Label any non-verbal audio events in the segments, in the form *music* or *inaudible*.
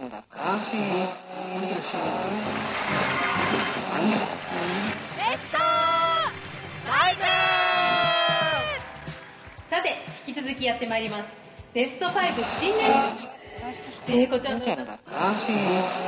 るんだっライブさて引き続きやってまいります.ベスト5新年!聖子ちゃんの歌.安心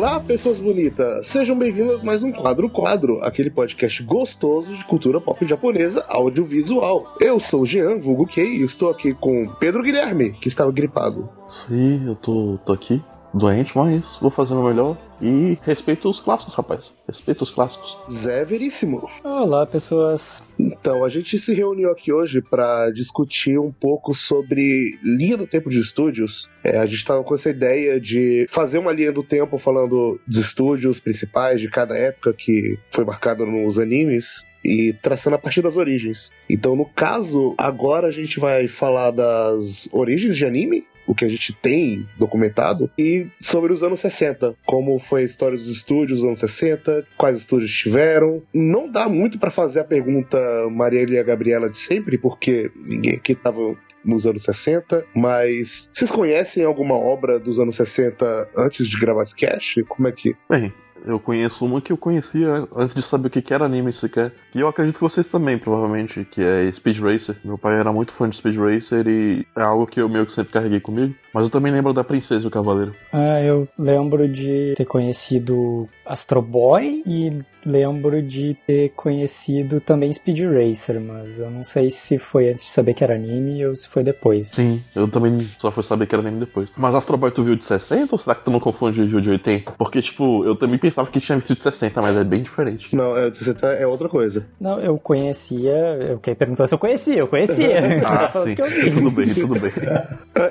Olá, pessoas bonitas! Sejam bem-vindas a mais um Quadro Quadro, aquele podcast gostoso de cultura pop japonesa audiovisual. Eu sou o Jean, vulgo Kei, e estou aqui com Pedro Guilherme, que estava gripado. Sim, eu tô, tô aqui, doente, mas vou fazer o melhor. E respeito os clássicos, rapaz. Respeito os clássicos. Zé Veríssimo. Olá, pessoas. Então, a gente se reuniu aqui hoje para discutir um pouco sobre linha do tempo de estúdios. É, a gente estava com essa ideia de fazer uma linha do tempo falando dos estúdios principais de cada época que foi marcada nos animes e traçando a partir das origens. Então, no caso, agora a gente vai falar das origens de anime, o que a gente tem documentado, e sobre os anos 60, como foi a história dos estúdios dos anos 60, quais estúdios tiveram. Não dá muito para fazer a pergunta Marielle e a Gabriela de sempre, porque ninguém aqui tava nos anos 60, mas vocês conhecem alguma obra dos anos 60 antes de gravar esse cast? Como é que. Bem, eu conheço uma que eu conhecia antes de saber o que era anime sequer. E eu acredito que vocês também, provavelmente, que é Speed Racer. Meu pai era muito fã de Speed Racer e é algo que eu meio que sempre carreguei comigo. Mas eu também lembro da Princesa e o Cavaleiro. Ah, eu lembro de ter conhecido Astro Boy e lembro de ter conhecido também Speed Racer, mas eu não sei se foi antes de saber que era anime ou se foi depois. Sim, eu também só fui saber que era anime depois. Mas Astro Boy tu viu de 60 ou será que tu não confunde o de 80? Porque, tipo, eu também pensava que tinha visto de 60, mas é bem diferente. Não, é, 60 é outra coisa. Não, eu conhecia. Eu quem perguntou se eu conhecia, eu conhecia. *laughs* ah, *laughs* sim. tudo bem, tudo bem.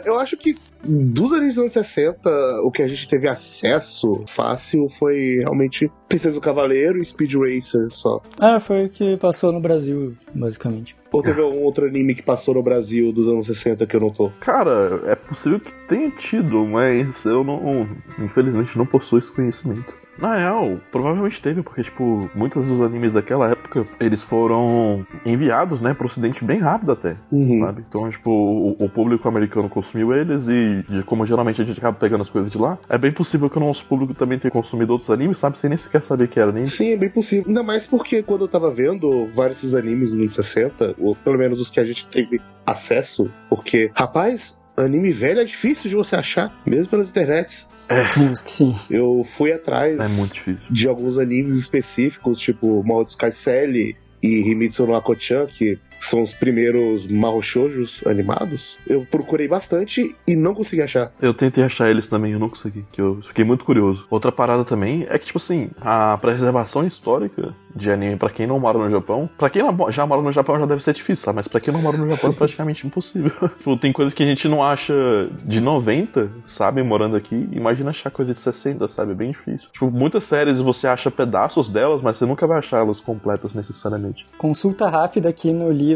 eu acho que dos animes dos anos 60, o que a gente teve acesso fácil foi realmente Princesa do Cavaleiro e Speed Racer só. Ah, foi o que passou no Brasil, basicamente. Ou teve algum outro anime que passou no Brasil dos anos 60 que eu não tô? Cara, é possível que tenha tido, mas eu não. Infelizmente não possuo esse conhecimento. Na real, provavelmente teve, porque, tipo, muitos dos animes daquela época, eles foram enviados, né, pro ocidente bem rápido até, uhum. sabe? Então, tipo, o, o, público americano consumiu eles e, de, como geralmente a gente acaba pegando as coisas de lá, é bem possível que o nosso público também tenha consumido outros animes, sabe? Sem nem sequer saber que era anime. Sim, é bem possível. Ainda mais porque quando eu tava vendo vários desses animes nos anos 60, ou pelo menos os que a gente teve acesso, porque, rapaz, anime velho é difícil de você achar, mesmo pelas internets. É. que sim. Eu fui atrás é de alguns animes específicos, tipo Sky Cell e Himitsu no Akochan, que são os primeiros marrochoujos animados, eu procurei bastante e não consegui achar. Eu tentei achar eles também, eu não consegui, que eu fiquei muito curioso. Outra parada também é que, tipo assim, a preservação histórica de anime para quem não mora no Japão, para quem já mora no Japão já deve ser difícil, sabe? Mas para quem não mora no Japão é praticamente impossível. *laughs* tipo, tem coisas que a gente não acha de 90, sabe, morando aqui, imagina achar coisa de 60, sabe? É bem difícil. Tipo, muitas séries você acha pedaços delas, mas você nunca vai achar elas completas necessariamente. Consulta rápida aqui no livro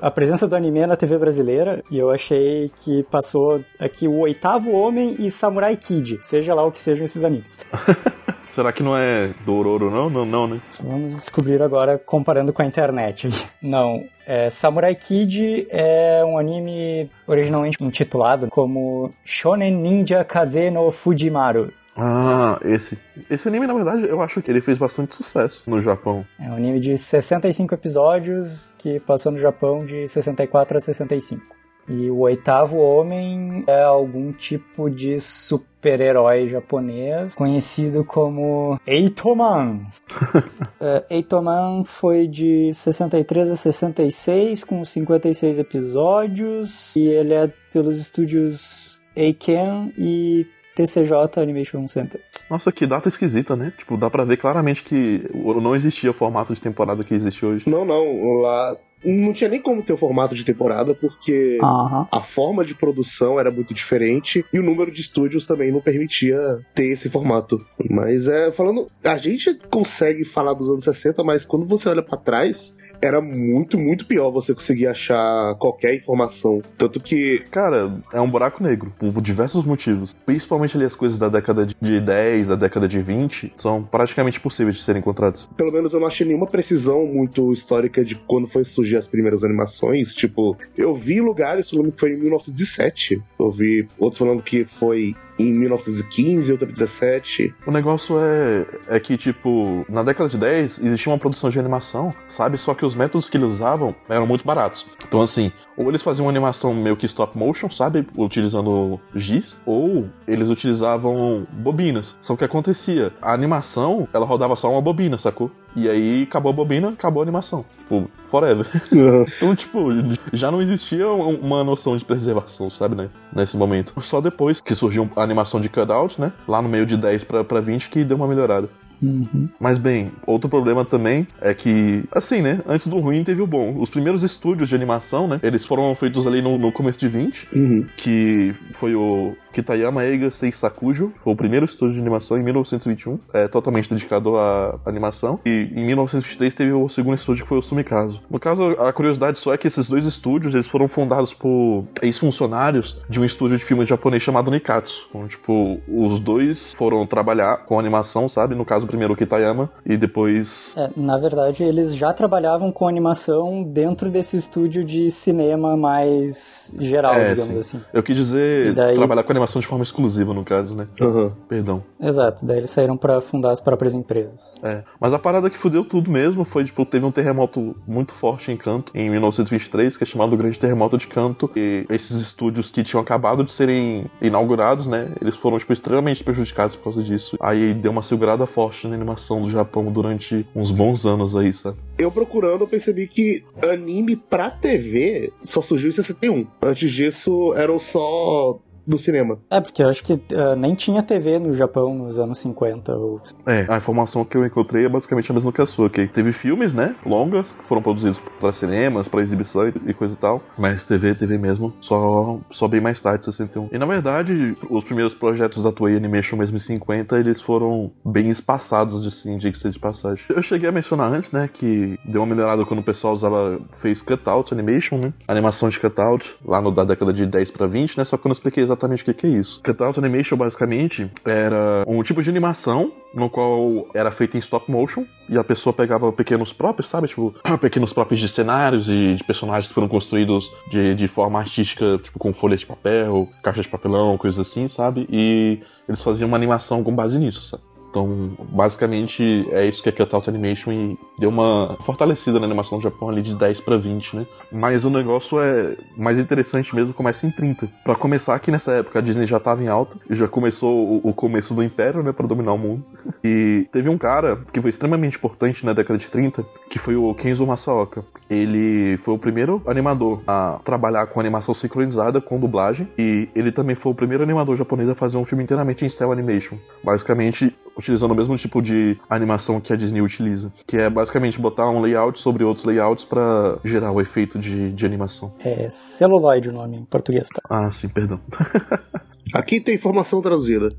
A Presença do Anime na TV Brasileira, e eu achei que passou aqui o Oitavo Homem e Samurai Kid, seja lá o que sejam esses animes. *laughs* Será que não é Dororo, não? Não, não, né? Vamos descobrir agora comparando com a internet. *laughs* Não. É, Samurai Kid é um anime originalmente intitulado como Shonen Ninja Kaze no Fujimaru. Ah, esse. Esse anime, na verdade, eu acho que ele fez bastante sucesso no Japão. É um anime de 65 episódios que passou no Japão de 64 a 65. E o oitavo homem é algum tipo de super-herói japonês conhecido como Eitoman. *laughs* é, Eitoman foi de 63 a 66, com 56 episódios, e ele é pelos estúdios Eiken e TCJ Animation Center. Nossa, que data esquisita, né? Tipo, dá pra ver claramente que não existia o formato de temporada que existe hoje. Não, não. Lá não tinha nem como ter o formato de temporada, porque uhum. a forma de produção era muito diferente e o número de estúdios também não permitia ter esse formato. Mas é, falando, a gente consegue falar dos anos 60, mas quando você olha para trás, era muito, muito pior você conseguir achar qualquer informação. Tanto que. Cara, é um buraco negro, por diversos motivos. Principalmente ali as coisas da década de 10, da década de 20, são praticamente impossíveis de serem encontrados. Pelo menos eu não achei nenhuma precisão muito histórica de quando foi surgir as primeiras animações. Tipo, eu vi lugares falando que foi em 1917. Eu vi outros falando que foi em 1915, outra 17. O negócio é, é que, tipo, na década de 10 existia uma produção de animação, sabe? Só que os métodos que eles usavam eram muito baratos. Então, assim, ou eles faziam uma animação meio que stop motion, sabe? Utilizando giz, ou eles utilizavam bobinas. Só o que acontecia? A animação, ela rodava só uma bobina, sacou? E aí acabou a bobina, acabou a animação. Tipo, forever. *laughs* Então, tipo, já não existia uma noção de preservação, sabe, né? Nesse momento. Só depois que surgiu a animação de cutout, né? Lá no meio de 10 pra, pra 20 que deu uma melhorada. Uhum. Mas bem, outro problema também é que, assim, né? Antes do ruim teve o bom. Os primeiros estúdios de animação, né? Eles foram feitos ali no, no começo de 20, Uhum. que foi o Kitayama Eiga Seisakujo, foi o primeiro estúdio de animação em 1921, é totalmente dedicado à animação. E em 1923 teve o segundo estúdio que foi o Sumikazo. No caso, a curiosidade só é que esses dois estúdios, eles foram fundados por ex-funcionários de um estúdio de filmes japonês chamado Nikatsu. Então, tipo, os dois foram trabalhar com animação, sabe? No caso, primeiro o Kitayama e depois É, na verdade, eles já trabalhavam com animação dentro desse estúdio de cinema mais geral, É, digamos sim. assim. Eu quis dizer daí- trabalhar com animação de forma exclusiva, no caso, né? Aham. Perdão. Exato, daí eles saíram pra fundar as próprias empresas. É. Mas a parada que fudeu tudo mesmo foi, tipo, teve um terremoto muito forte em Kanto, em 1923, que é chamado Grande Terremoto de Kanto. E esses estúdios que tinham acabado de serem inaugurados, né? Eles foram, tipo, extremamente prejudicados por causa disso. Aí deu uma segurada forte na animação do Japão durante uns bons anos aí, sabe? Eu procurando, eu percebi que anime pra TV só surgiu em 61. Antes disso, eram só do cinema. É, porque eu acho que ah, nem tinha TV no Japão nos anos 50. Ou... É, a informação que eu encontrei é basicamente a mesma que a sua, que teve filmes, né, longas, que foram produzidos para cinemas, para exibição e- e coisa e tal, mas TV, TV mesmo, só, só bem mais tarde, 61. E na verdade, os primeiros projetos da Toei Animation mesmo em 50, eles foram bem espaçados, de sim, de que ser de passagem. Eu cheguei a mencionar antes, né, que deu uma melhorada quando o pessoal usava, fez cutout animation, né, animação de cutout, lá no, da década de 10 para 20, né, só que eu não expliquei exatamente o que, que é isso. Cutout animation, basicamente, era um tipo de animação no qual era feita em stop motion e a pessoa pegava pequenos props, sabe? Tipo, *clears throat* pequenos props de cenários e de personagens que foram construídos de, de forma artística, tipo, com folhas de papel, caixas de papelão, coisas assim, sabe? E eles faziam uma animação com base nisso, sabe? Então, basicamente, é isso que é Cutout Animation e deu uma fortalecida na animação do Japão ali de 10 para 20, né? Mas o negócio é mais interessante mesmo, começa em 30. Pra começar, aqui nessa época a Disney já tava em alta, já começou o, o começo do Império, né, para dominar o mundo. E teve um cara que foi extremamente importante na década de 30, que foi o Kenzo Masaoka. Ele foi o primeiro animador a trabalhar com animação sincronizada com dublagem, e ele também foi o primeiro animador japonês a fazer um filme inteiramente em cel animation. Basicamente, utilizando o mesmo tipo de animação que a Disney utiliza, que é basicamente botar um layout sobre outros layouts para gerar o efeito de, de animação. É celuloide o nome em português, tá? Ah, sim, perdão. *laughs* Aqui tem informação traduzida.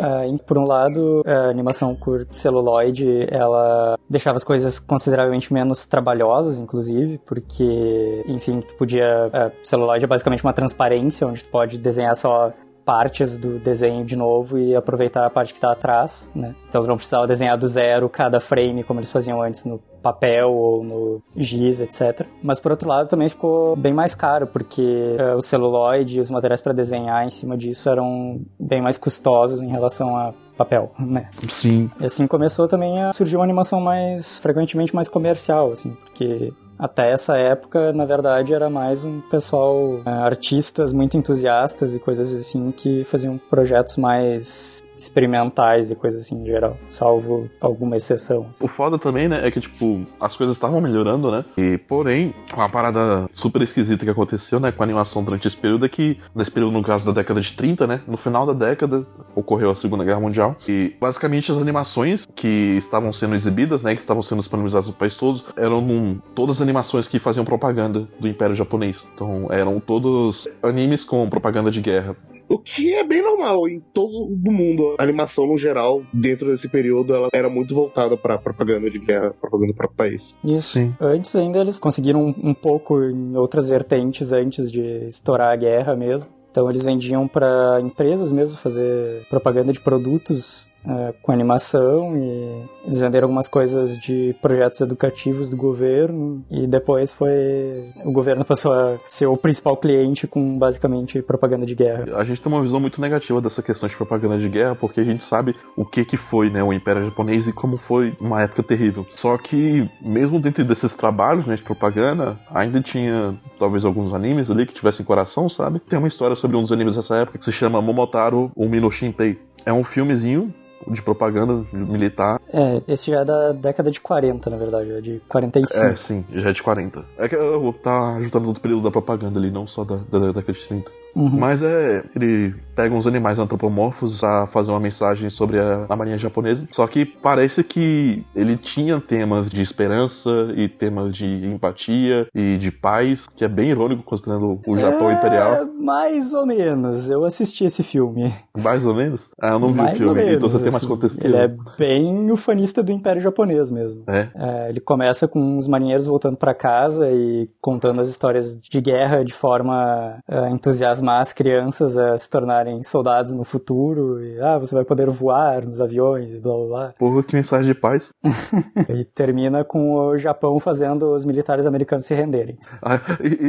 Ah, em- por um lado, a animação por celuloide, ela deixava as coisas consideravelmente menos trabalhosas, inclusive, porque, enfim, tu podia... A celuloide é basicamente uma transparência, onde tu pode desenhar só partes do desenho de novo e aproveitar a parte que tá atrás, né? Então não precisava desenhar do zero cada frame, como eles faziam antes no papel ou no giz, etc. Mas por outro lado também ficou bem mais caro, porque eh, o celuloide e os materiais para desenhar em cima disso eram bem mais custosos em relação a papel, né? Sim. E assim começou também a surgir uma animação mais frequentemente mais comercial, assim, porque até essa época, na verdade, era mais um pessoal, eh, artistas muito entusiastas e coisas assim que faziam projetos mais experimentais e coisas assim em geral, salvo alguma exceção. assim. O foda também, né, é que, tipo, as coisas estavam melhorando, né? E, porém, uma parada super esquisita que aconteceu, né, com a animação durante esse período é que, nesse período, no caso da década de 30, né, no final da década, ocorreu a Segunda Guerra Mundial. E, basicamente, as animações que estavam sendo exibidas, né, que estavam sendo disponibilizadas no país todos, eram num, todas animações que faziam propaganda do Império Japonês. Então, eram todos animes com propaganda de guerra. O que é bem normal em todo o mundo. A animação, no geral, dentro desse período, ela era muito voltada para propaganda de guerra, propaganda para o país. Isso. Sim. Antes ainda eles conseguiram um, um pouco em outras vertentes antes de estourar a guerra mesmo. Então eles vendiam para empresas mesmo fazer propaganda de produtos é, com animação e eles venderam algumas coisas de projetos educativos do governo e depois foi o governo passou a ser o principal cliente com basicamente propaganda de guerra. A gente tem uma visão muito negativa dessa questão de propaganda de guerra porque a gente sabe o que que foi, né, o Império Japonês e como foi uma época terrível. Só que mesmo dentro desses trabalhos né, de propaganda, ainda tinha talvez alguns animes ali que tivessem coração, sabe? Tem uma história sobre um dos animes dessa época que se chama Momotaro Umino Shinpei. É um filmezinho de propaganda militar. É, esse já é da década de 40, na verdade, é de 45. É, sim, já é de 40. É que eu vou estar tá juntando o período da propaganda ali, não só da, da, da década de 30. Uhum. Mas é. Ele pega uns animais antropomorfos a fazer uma mensagem sobre a, a marinha japonesa. Só que parece que ele tinha temas de esperança e temas de empatia e de paz, que é bem irônico considerando o Japão é, imperial. Mais ou menos. Eu assisti esse filme. Mais ou menos? Ah, eu não vi o filme, então você tem mais assim, contexto. Ele é bem ufanista do Império Japonês mesmo. É. é ele começa com os marinheiros voltando para casa e contando as histórias de guerra de forma uh, entusiasmada as crianças a se tornarem soldados no futuro e ah, você vai poder voar nos aviões e blá blá blá. Porra, que mensagem de paz. *laughs* e termina com o Japão fazendo os militares americanos se renderem. Ah,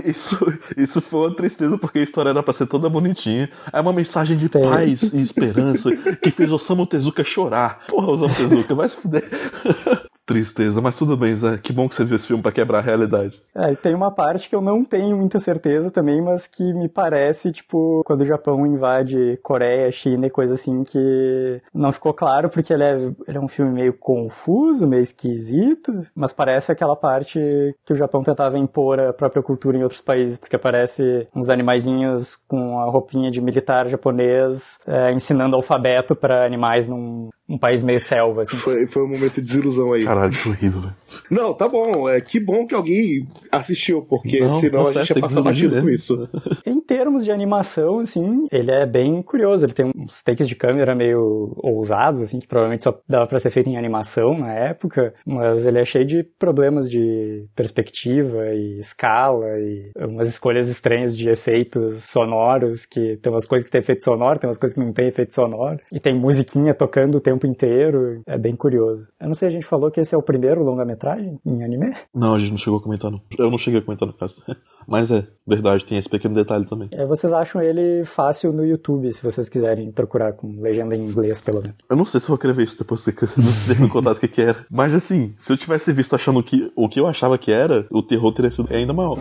isso, isso foi uma tristeza porque a história era pra ser toda bonitinha. É uma mensagem de Tem. paz e esperança que fez Osamu Tezuka chorar. Porra, Osamu Tezuka, vai se fuder. *laughs* Tristeza, mas tudo bem, Zé. Que bom que você viu esse filme para quebrar a realidade. É, e tem uma parte que eu não tenho muita certeza também, mas que me parece, tipo, quando o Japão invade Coreia, China e coisa assim, que não ficou claro, porque ele é, ele é um filme meio confuso, meio esquisito, mas parece aquela parte que o Japão tentava impor a própria cultura em outros países, porque aparece uns animaizinhos com a roupinha de militar japonês é, ensinando alfabeto para animais num um país meio selva, assim. Foi, foi um momento de desilusão aí. Caralho, que horrível, velho. Não, tá bom. É que bom que alguém assistiu, porque não, senão tá a gente ia passar batido com isso. Em termos de animação, assim, ele é bem curioso. Ele tem uns takes de câmera meio ousados, assim, que provavelmente só dava pra ser feito em animação na época, mas ele é cheio de problemas de perspectiva e escala e umas escolhas estranhas de efeitos sonoros, que tem umas coisas que tem efeito sonoro, tem umas coisas que não tem efeito sonoro, e tem musiquinha tocando o tempo inteiro. É bem curioso. Eu não sei, a gente falou que esse é o primeiro longa-metragem em anime? Não, a gente não chegou a comentar, não. Eu não cheguei a comentar no caso. *laughs* Mas é, verdade, tem esse pequeno detalhe também. É, vocês acham ele fácil no YouTube, se vocês quiserem procurar com legenda em inglês, pelo menos. Eu não sei se eu vou querer ver isso depois de você ter me contado o que, que era. Mas assim, se eu tivesse visto achando que o que eu achava que era, o terror teria sido ainda maior.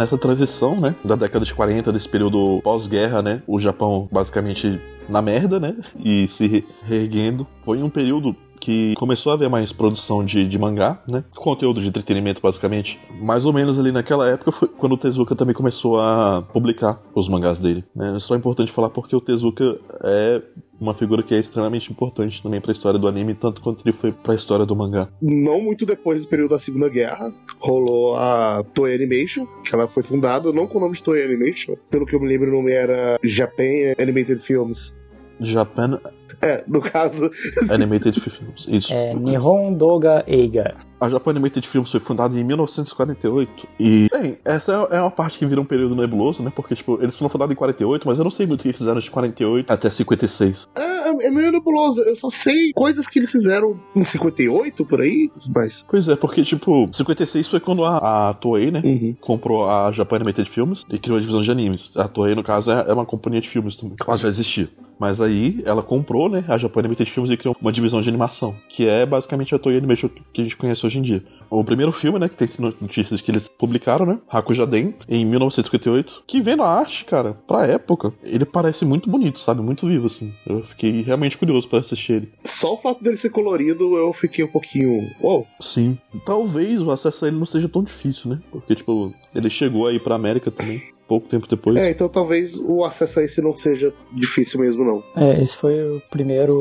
Nessa transição, né, da década de 40, desse período pós-guerra, né, o Japão basicamente na merda, né, e se reerguendo. Foi um período que começou a haver mais produção de, de mangá, né? Conteúdo de entretenimento, basicamente. Mais ou menos ali naquela época foi quando o Tezuka também começou a publicar os mangás dele. Né? É só importante falar porque o Tezuka é uma figura que é extremamente importante também para a história do anime, tanto quanto ele foi para a história do mangá. Não muito depois do período da Segunda Guerra, rolou a Toei Animation, que ela foi fundada não com o nome de Toei Animation, pelo que eu me lembro o nome era Japan Animated Films. Japan é, no caso. Animated Films, isso. É, Nihon Doga Eiga. A Japan Animated Films foi fundada em 1948. E, bem, essa é, é uma parte que vira um período nebuloso, né? Porque, tipo, eles foram fundados em 48, mas eu não sei muito o que eles fizeram de 48 até 56. É, é, é meio nebuloso. Eu só sei coisas que eles fizeram em 58, por aí, mas... Pois é, porque, tipo, 56 foi quando a, a Toei, né? Uhum. Comprou a Japan Animated Films e criou a divisão de animes. A Toei, no caso, é, é uma companhia de filmes também. Ela já existia. Mas aí, ela comprou, né? A Japan Animated Films e criou uma divisão de animação, que é basicamente a Toei Animation que a gente conhece hoje em dia. O primeiro filme, né, que tem notícias que eles publicaram, né, Hakujaden, em 1958, que vendo a arte, cara, pra época, ele parece muito bonito, sabe, muito vivo, assim. Eu fiquei realmente curioso para assistir ele. Só o fato dele ser colorido, eu fiquei um pouquinho, uou. Sim. Talvez o acesso a ele não seja tão difícil, né, porque, tipo, ele chegou aí pra América também. Pouco tempo depois. É, então talvez o acesso a esse não seja difícil mesmo, não. É, esse foi o primeiro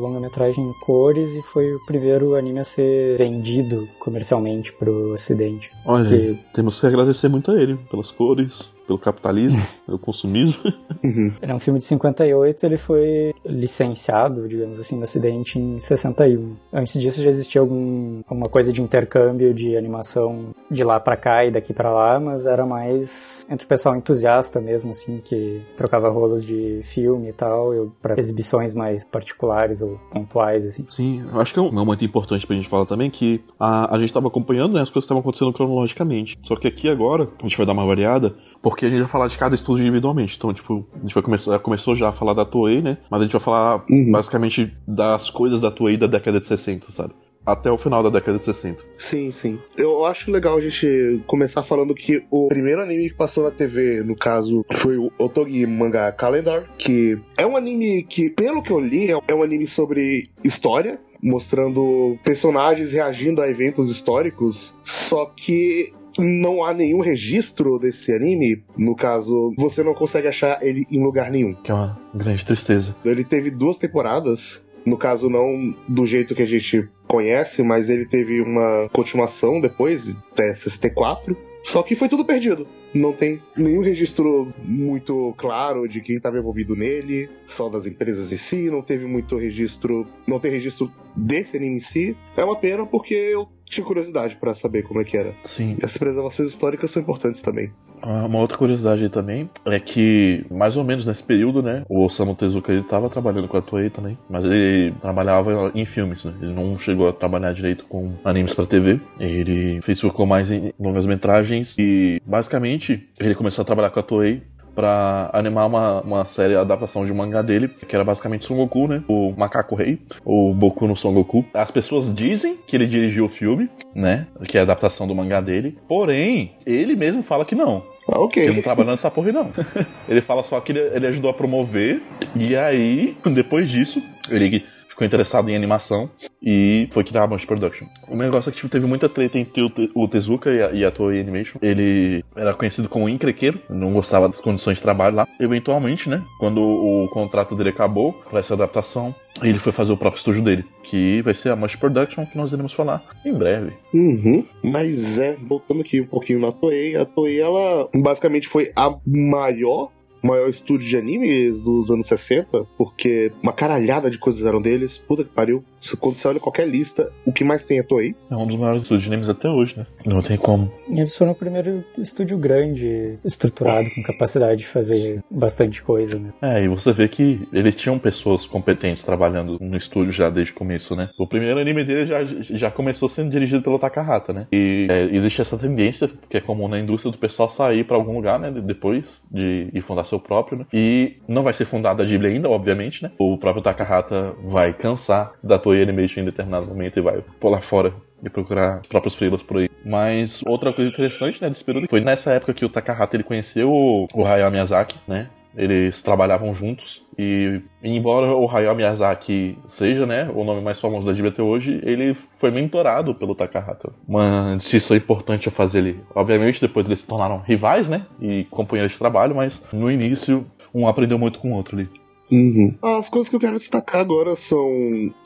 longa-metragem em cores e foi o primeiro anime a ser vendido comercialmente pro ocidente. Olha, Que- temos que agradecer muito a ele pelas cores, pelo capitalismo, *laughs* pelo consumismo. Uhum. Ele é um filme de 58, ele foi licenciado, digamos assim, no ocidente em 61. Antes disso já existia algum, alguma coisa de intercâmbio de animação de lá pra cá e daqui pra lá, mas era mais entre o pessoal entusiasta mesmo, assim, que trocava rolos de filme e tal, pra exibições mais particulares ou pontuais, assim. Sim, eu acho que é um momento importante pra gente falar também que a, a gente tava acompanhando né, as coisas que estavam acontecendo cronologicamente. Só que aqui agora a gente vai dar uma variada, porque a gente vai falar de cada estúdio individualmente. Então, tipo, a gente vai começar, começou já a falar da Toei, né? Mas a gente vai falar Uhum. basicamente das coisas da Toei da década de 60, sabe? Até o final da década de 60. Sim, sim. Eu acho legal a gente começar falando que o primeiro anime que passou na TV, no caso, foi o Otogi Manga Calendar, que é um anime que, pelo que eu li, é um anime sobre história, mostrando personagens reagindo a eventos históricos, só que não há nenhum registro desse anime. No caso, você não consegue achar ele em lugar nenhum. Que é uma grande tristeza. Ele teve duas temporadas. No caso, não do jeito que a gente conhece, mas ele teve uma continuação depois, até 64. Só que foi tudo perdido. Não tem nenhum registro muito claro de quem estava envolvido nele, só das empresas em si. Não teve muito registro. Não tem registro desse anime em si. É uma pena porque eu tinha curiosidade para saber como é que era. Sim. E as preservações históricas são importantes também. Ah, Uma outra curiosidade aí também é que, mais ou menos nesse período, né, o Osamu Tezuka ele tava trabalhando com a Toei também, mas ele trabalhava em filmes, né, ele não chegou a trabalhar direito com animes pra TV, ele fez focou mais em longas metragens e, basicamente, ele começou a trabalhar com a Toei pra animar uma, uma série, a adaptação de um mangá dele, que era basicamente Son Goku, né? O Macaco Rei, o Boku no Son Goku. As pessoas dizem que ele dirigiu o filme, né? Que é a adaptação do mangá dele. Porém, ele mesmo fala que não. Ah, ok. Ele não trabalhou nessa porra, não. *laughs* ele fala só que ele, ele ajudou a promover. E aí, depois disso, ele ficou interessado em animação e foi criar a Bunch Production. O negócio é que tipo, teve muita treta entre o, Te- o Tezuka e a, e a Toei Animation. Ele era conhecido como encrequeiro, não gostava das condições de trabalho lá. Eventualmente, né, quando o contrato dele acabou para essa adaptação, ele foi fazer o próprio estúdio dele, que vai ser a Bunch Production, que nós iremos falar em breve. Uhum. Mas é, voltando aqui um pouquinho na Toei, a Toei ela basicamente foi a maior maior estúdio de animes dos anos 60, porque uma caralhada de coisas eram deles. Puta que pariu. Se- Quando você olha qualquer lista, o que mais tem é Toei. É um dos maiores estúdios de animes até hoje, né? Não tem como. E eles foram o primeiro estúdio grande, estruturado, com capacidade de fazer bastante coisa, né? É, e você vê que eles tinham pessoas competentes trabalhando no estúdio já desde o começo, né? O primeiro anime dele já, já começou sendo dirigido pelo Takahata, né? E é, existe essa tendência, que é comum na indústria, do pessoal sair pra algum lugar, né? de- Depois de ir fundar seu próprio, né? E não vai ser fundada a Ghibli ainda, obviamente, né? O próprio Takahata vai cansar da Toei Animation em determinado momento e vai pular fora e procurar os próprios freelas por aí. Mas outra coisa interessante, né, desse período foi nessa época que o Takahata ele conheceu o, o Hayao Miyazaki, né? Eles trabalhavam juntos e embora o Hayao Miyazaki seja, né, o nome mais famoso da Ghibli até hoje, ele foi mentorado pelo Takahata. Uma distinção importante a fazer ali. Obviamente depois eles se tornaram rivais, né, e companheiros de trabalho, mas no início um aprendeu muito com o outro ali. Uhum. As coisas que eu quero destacar agora são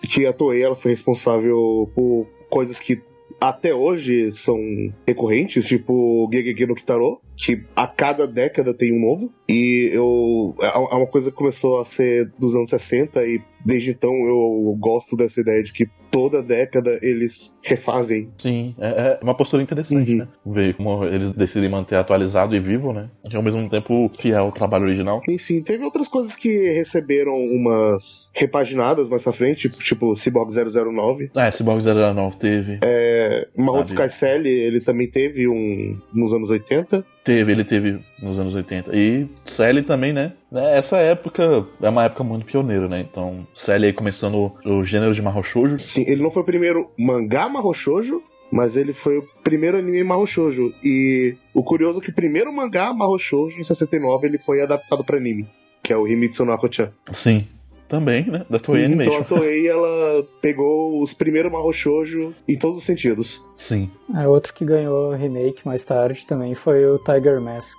que a Toei ela foi responsável por coisas que até hoje são recorrentes, tipo Gegege no Kitaro, que a cada década tem um novo. E eu. É é uma coisa que começou a ser dos anos 60 e desde então eu gosto dessa ideia de que toda década eles refazem. Sim, é, é uma postura interessante, Uhum. né? Ver como eles decidem manter atualizado e vivo, né? E ao mesmo tempo fiel ao trabalho original. E sim, teve outras coisas que receberam umas repaginadas mais pra frente, tipo, tipo Cyborg 009. Ah, esse Cyborg 009 teve. É. Sky ele também teve um nos anos 80. Teve, ele teve nos anos 80. E Sally também, né? Né, Essa época é uma época muito pioneira, né? Então, Sally aí começando o gênero de Mahou Shoujo. Sim, ele não foi o primeiro mangá Mahou Shoujo, mas ele foi o primeiro anime Mahou Shoujo. E o curioso é que o primeiro mangá Mahou Shoujo, em 69, ele foi adaptado pra anime, que é o Himitsu no Ako-chan. Sim, também, né? Da Toei Então Animation. a Toei, ela pegou os primeiros Mahou Shoujo em todos os sentidos. Sim. É, outro que ganhou remake mais tarde também foi o Tiger Mask.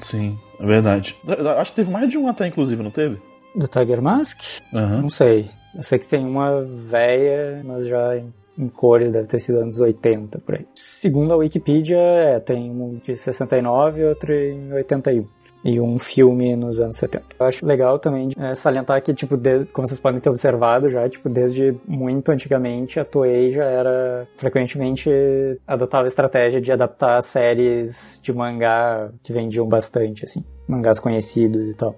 Sim, é verdade. Acho que teve mais de um até, inclusive, não teve? Do Tiger Mask? Aham. Não sei. Eu sei que tem uma véia, mas já em, em cores, deve ter sido anos 80 por aí. Segundo a Wikipedia, é, tem um de 69 e outro em 81. E um filme nos anos 70. Eu acho legal também é, salientar que, tipo, desde, como vocês podem ter observado já, tipo, desde muito antigamente a Toei já era frequentemente adotava a estratégia de adaptar séries de mangá que vendiam bastante, assim, mangás conhecidos e tal.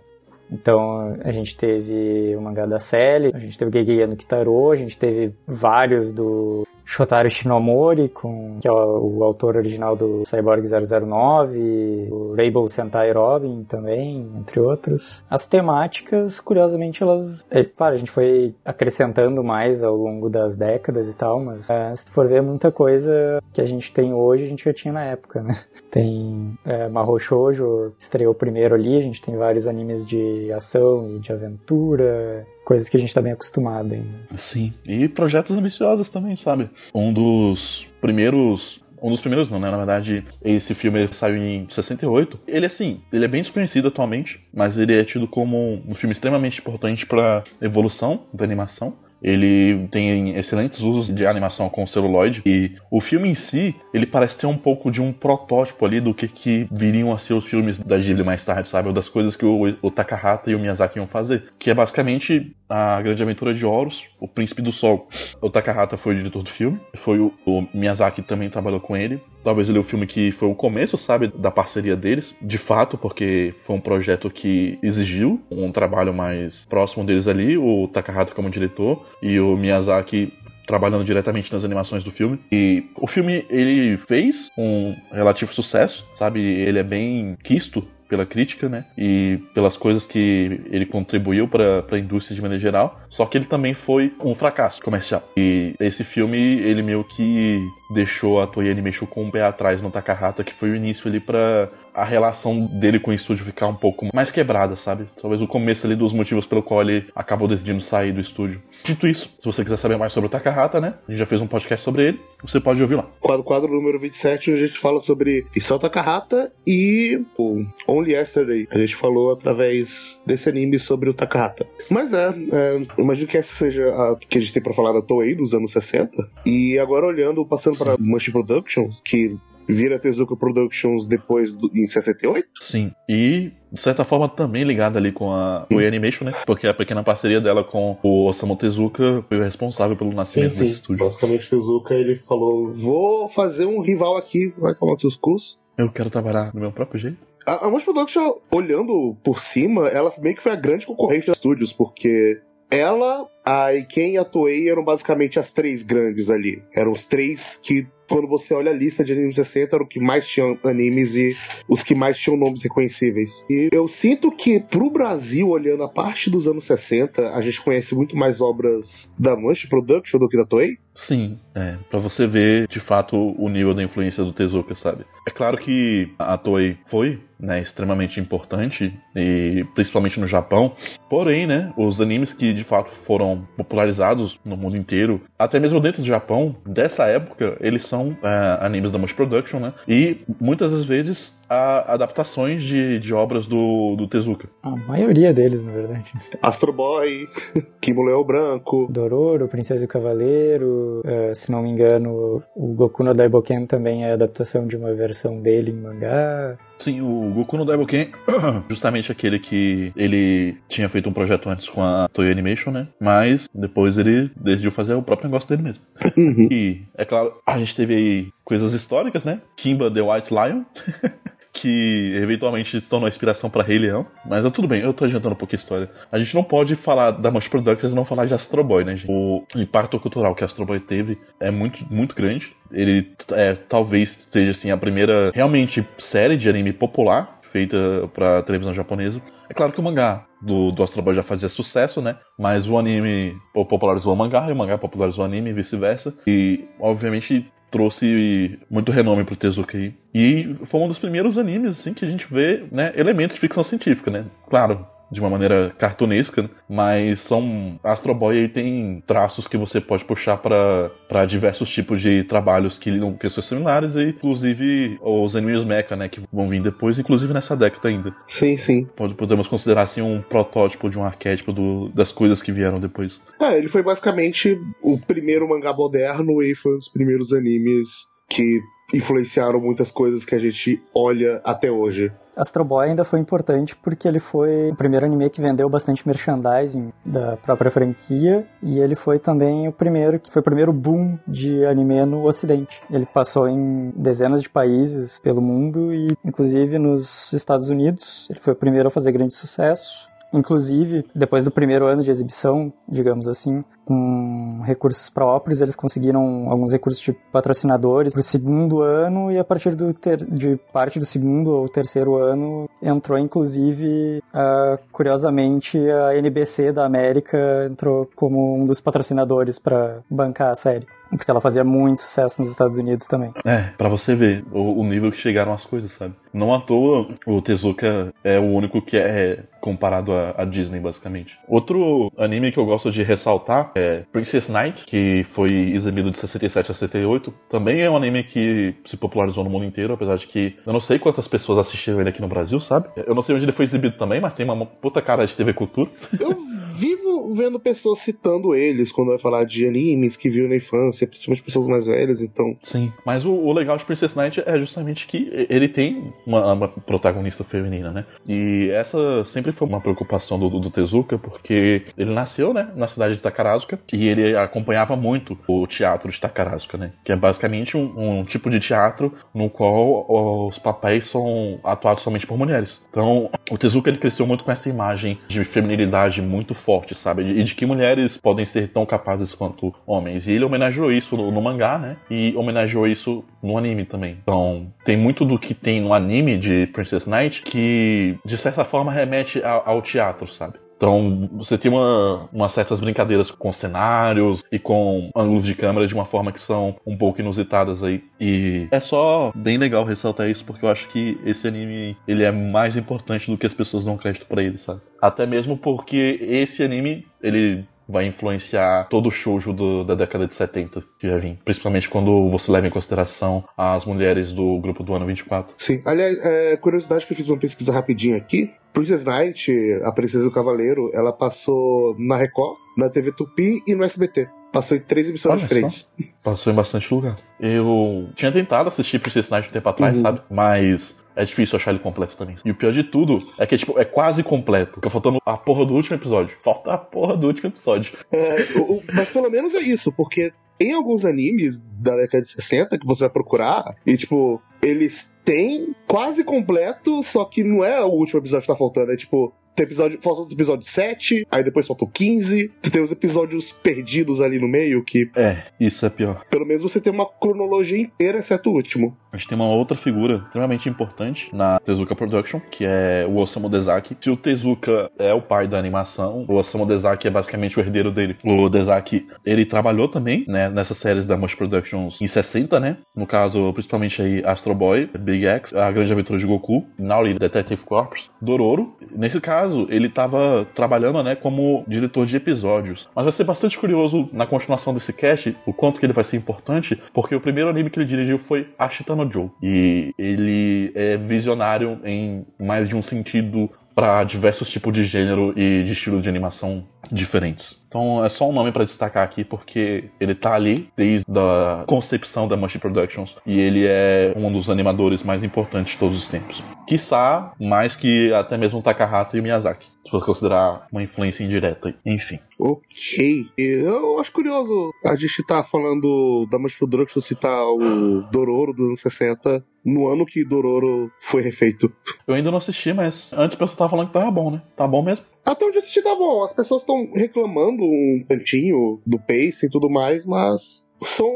Então a gente teve o mangá da Sally, a gente teve o no Kitaro, a gente teve vários do Shotaro Shinomori, com, que é o, o autor original do Cyborg 009, o Rainbow Sentai Robin também, entre outros. As temáticas, curiosamente, elas... É, claro, a gente foi acrescentando mais ao longo das décadas e tal, mas é, se tu for ver muita coisa que a gente tem hoje, a gente já tinha na época, né? *laughs* Tem é, Mahou Shoujo, estreou primeiro ali, a gente tem vários animes de ação e de aventura, coisas que a gente tá bem acostumado ainda. Sim. E projetos ambiciosos também, sabe? Um dos primeiros. Um dos primeiros não, né? Na verdade, esse filme saiu em 68. Ele, assim, ele é bem desconhecido atualmente, mas ele é tido como um filme extremamente importante para evolução da animação. Ele tem excelentes usos de animação com celuloide e o filme em si, ele parece ter um pouco de um protótipo ali do que, que viriam a ser os filmes da Ghibli mais tarde, sabe? Ou das coisas que o, o Takahata e o Miyazaki iam fazer. Que é basicamente a Grande Aventura de Horus, O Príncipe do Sol. O Takahata foi o diretor do filme, foi o, o Miyazaki também trabalhou com ele. Talvez ele é o filme que foi o começo, sabe, da parceria deles, de fato, porque foi um projeto que exigiu um trabalho mais próximo deles ali, o Takahata como diretor e o Miyazaki trabalhando diretamente nas animações do filme. E o filme ele fez um relativo sucesso, sabe? Ele é bem quisto pela crítica, né? E pelas coisas que ele contribuiu para a indústria de maneira geral. Só que ele também foi um fracasso comercial. E esse filme, ele meio que deixou a Toei Animation com um pé atrás no Takahata, que foi o início ali para a relação dele com o estúdio ficar um pouco mais quebrada, sabe? Talvez o começo ali dos motivos pelo qual ele acabou decidindo sair do estúdio. Dito isso, se você quiser saber mais sobre o Takahata, né? A gente já fez um podcast sobre ele, você pode ouvir lá. Quadro, quadro número 27, onde a gente fala sobre Isao Takahata e o Only Yesterday. A gente falou através desse anime sobre o Takahata. Mas é, é imagino que essa seja a que a gente tem pra falar da Toei dos anos 60. E agora olhando, passando para Mush Production, que vira Tezuka Productions depois do, em 68? Sim. E, de certa forma, também ligada ali com a Toei Animation, né? Porque a pequena parceria dela com o Osamu Tezuka foi o responsável pelo nascimento sim, desse sim. estúdio. Basicamente, Tezuka ele falou: vou fazer um rival aqui, vai tomar seus cursos. Eu quero trabalhar do meu próprio jeito. A, a Production, olhando por cima, ela meio que foi a grande concorrente dos estúdios, porque ela, a Iken e a Toei eram basicamente as três grandes ali. Eram os três que, quando você olha a lista de animes 60, eram os que mais tinham animes e os que mais tinham nomes reconhecíveis. E eu sinto que, pro Brasil, olhando a parte dos anos 60, a gente conhece muito mais obras da Mush Production do que da Toei. Sim, é, para você ver de fato o nível da influência do Tezuka, sabe? É claro que a Toei foi, né, extremamente importante e principalmente no Japão. Porém, né, os animes que de fato foram popularizados no mundo inteiro, até mesmo dentro do Japão, dessa época, eles são é, animes da Mush Production, né? E muitas das vezes a, adaptações de, de obras do, do Tezuka. A maioria deles, na verdade. *laughs* Astro Boy, *laughs* Kimo Leão Branco. Dororo, Princesa e o Cavaleiro, eh, se não me engano, o Goku no Daiboken também é adaptação de uma versão dele em mangá. Sim, o Goku no Daiboken, *coughs* justamente aquele que ele tinha feito um projeto antes com a Toei Animation, né? Mas depois ele decidiu fazer o próprio negócio dele mesmo. Uhum. E, é claro, a gente teve aí coisas históricas, né? Kimba the White Lion. *laughs* que eventualmente se tornou inspiração pra Rei Leão. Mas é tudo bem, eu tô adiantando um pouco a história. A gente não pode falar da Mush Productions e não falar de Astro Boy, né, gente? O impacto cultural que Astro Boy teve é muito, muito grande. Ele é, talvez seja assim, a primeira realmente série de anime popular feita pra televisão japonesa. É claro que o mangá do, do Astro Boy já fazia sucesso, né? Mas o anime popularizou o mangá e o mangá popularizou o anime e vice-versa. E, obviamente, trouxe muito renome pro Tezuka. E foi um dos primeiros animes assim que a gente vê, né, elementos de ficção científica, né? Claro, de uma maneira cartunesca, mas são Astro Boy aí tem traços que você pode puxar para diversos tipos de trabalhos que lidam com questões similares e inclusive os animes mecha, né, que vão vir depois, inclusive nessa década ainda. Sim, sim. Pode, podemos considerar assim um protótipo de um arquétipo do, das coisas que vieram depois. É, ele foi basicamente o primeiro mangá moderno e foi um dos primeiros animes que influenciaram muitas coisas que a gente olha até hoje. Astro Boy ainda foi importante porque ele foi o primeiro anime que vendeu bastante merchandising da própria franquia e ele foi também o primeiro que foi o primeiro boom de anime no ocidente. Ele passou em dezenas de países pelo mundo e inclusive nos Estados Unidos. Ele foi o primeiro a fazer grande sucesso. Inclusive, depois do primeiro ano de exibição, digamos assim, com recursos próprios, eles conseguiram alguns recursos de patrocinadores para o segundo ano e a partir do ter, de parte do segundo ou terceiro ano entrou inclusive, uh, curiosamente, a NBC da América entrou como um dos patrocinadores para bancar a série. Porque ela fazia muito sucesso nos Estados Unidos também. É, para você ver o, o, nível que chegaram as coisas, sabe? Não à toa, o Tezuka é o único que é comparado à Disney, basicamente. Outro anime que eu gosto de ressaltar é Princess Knight, que foi exibido de 67 a 68. Também é um anime que se popularizou no mundo inteiro, apesar de que eu não sei quantas pessoas assistiram ele aqui no Brasil, sabe? Eu não sei onde ele foi exibido também, mas tem uma puta cara de TV Cultura. *laughs* Eu vivo vendo pessoas citando eles quando vai falar de animes que viu na infância, principalmente pessoas mais velhas, então. Sim, mas o, o legal de Princess Knight é justamente que ele tem uma, uma, protagonista feminina, né? E essa sempre foi uma preocupação do, do, Tezuka, porque ele nasceu, né, na cidade de Takarazuka, e ele acompanhava muito o teatro de Takarazuka, né? Que é basicamente um, um tipo de teatro no qual os papéis são atuados somente por mulheres. Então, o Tezuka ele cresceu muito com essa imagem de feminilidade muito forte, sabe? E de que mulheres podem ser tão capazes quanto homens. E ele homenageou isso no, no mangá, né? E homenageou isso no anime também. Então, tem muito do que tem no anime de Princess Knight que, de certa forma, remete ao, ao teatro, sabe? Então, você tem uma, umas certas brincadeiras com cenários e com ângulos de câmera de uma forma que são um pouco inusitadas aí. E é só bem legal ressaltar isso, porque eu acho que esse anime ele é mais importante do que as pessoas dão crédito para ele, sabe? Até mesmo porque esse anime, ele vai influenciar todo o shoujo do, da década de 70 que vai vir. Principalmente quando você leva em consideração as mulheres do grupo do ano 24. Sim. Aliás, é, curiosidade que eu fiz uma pesquisa rapidinho aqui. Princess Knight, a Princesa do Cavaleiro, ela passou na Record, na TV Tupi e no SBT. Passou em três emissões diferentes. Passou em bastante lugar. Eu tinha tentado assistir Princess Knight um tempo atrás, uhum. sabe? Mas é difícil achar ele completo também. E o pior de tudo é que, tipo, é quase completo. Fica faltando a porra do último episódio. Falta a porra do último episódio. É, o, mas pelo menos é isso, porque tem alguns animes da década de 60 que você vai procurar e, tipo, eles têm quase completo, só que não é o último episódio que tá faltando. É tipo, tem episódio, falta o episódio 7, aí depois falta o 15. Tu tem os episódios perdidos ali no meio que. É, isso é pior. Pelo menos você tem uma cronologia inteira, exceto o último. A gente tem uma outra figura extremamente importante na Tezuka Production, que é o Osamu Dezaki. Se o Tezuka é o pai da animação, o Osamu Dezaki é basicamente o herdeiro dele. O Dezaki, ele trabalhou também, né, nessas séries da Mush Productions em 60, né? No caso, principalmente aí Astro Boy, Big X, A Grande Aventura de Goku, Nauri Detective Corps, Dororo. Nesse caso, ele estava trabalhando, né, como diretor de episódios. Mas vai ser bastante curioso na continuação desse cast o quanto que ele vai ser importante, porque o primeiro anime que ele dirigiu foi Ashita no Joe. E ele é visionário em mais de um sentido para diversos tipos de gênero e de estilos de animação diferentes. Então é só um nome para destacar aqui porque ele tá ali desde a concepção da Mush Productions e ele é um dos animadores mais importantes de todos os tempos. Quiçá mais que até mesmo Takahata e Miyazaki se for considerar uma influência indireta. Enfim. Ok. Eu acho curioso a gente tá falando da Mush Productions citar o Dororo dos anos 60 no ano que Dororo foi refeito. Eu ainda não assisti, mas antes o pessoal tava falando que tava bom, né? Tá bom mesmo? Até onde assisti tá bom. As pessoas estão reclamando um tantinho do pace e tudo mais, mas são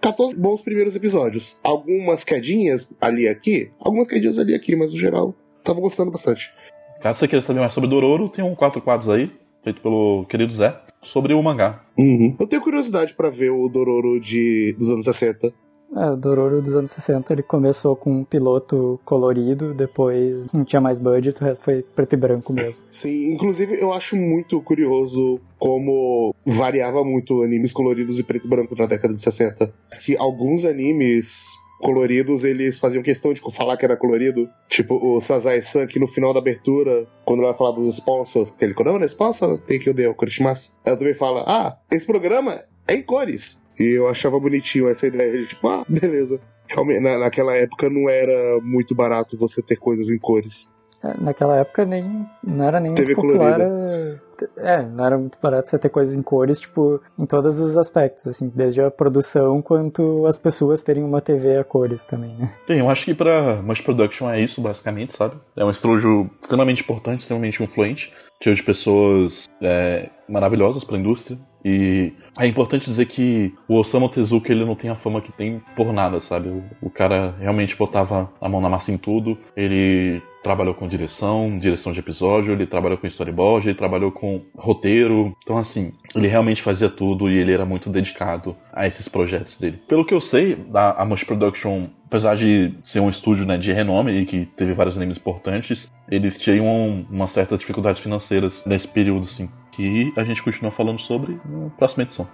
14 bons primeiros episódios. Algumas quedinhas ali aqui, algumas quedinhas ali aqui, mas no geral, tava gostando bastante. Caso você queira saber mais sobre Dororo, tem um quatro quadros aí, feito pelo querido Zé, sobre o mangá. Uhum. Eu tenho curiosidade para ver o Dororo de, dos anos 60. É, o Dororo dos anos 60 ele começou com um piloto colorido, depois não tinha mais budget, o resto foi preto e branco mesmo. *laughs* Sim, inclusive eu acho muito curioso como variava muito animes coloridos e preto e branco na década de 60. Que alguns animes coloridos, eles faziam questão de falar que era colorido. Tipo o Sazai-san, que no final da abertura, quando ela fala dos sponsors, aquele Corona sponsor, tem que eu dei o Kurishimasu, ela também fala: Ah, esse programa é em cores. E eu achava bonitinho essa ideia de tipo, ah, beleza. Realmente, na, naquela época não era muito barato você ter coisas em cores. É, naquela época nem não era nem TV muito popular. colorida. É, não era muito barato você ter coisas em cores, tipo, em todos os aspectos, assim, desde a produção quanto as pessoas terem uma TV a cores também, né? Bem, eu acho que pra Mush Production é isso, basicamente, sabe? É um estúdio extremamente importante, extremamente influente, cheio de pessoas é, maravilhosas pra indústria. E é importante dizer que o Osamu Tezuka ele não tem a fama que tem por nada, sabe? O, o cara realmente botava a mão na massa em tudo. Ele trabalhou com direção, direção de episódio, ele trabalhou com storyboard, ele trabalhou com roteiro. Então, assim, ele realmente fazia tudo e ele era muito dedicado a esses projetos dele. Pelo que eu sei, a, a Mush Production, apesar de ser um estúdio né, de renome e que teve vários animes importantes, eles tinham uma certa dificuldades financeiras nesse período, assim. Que a gente continua falando sobre na próxima edição.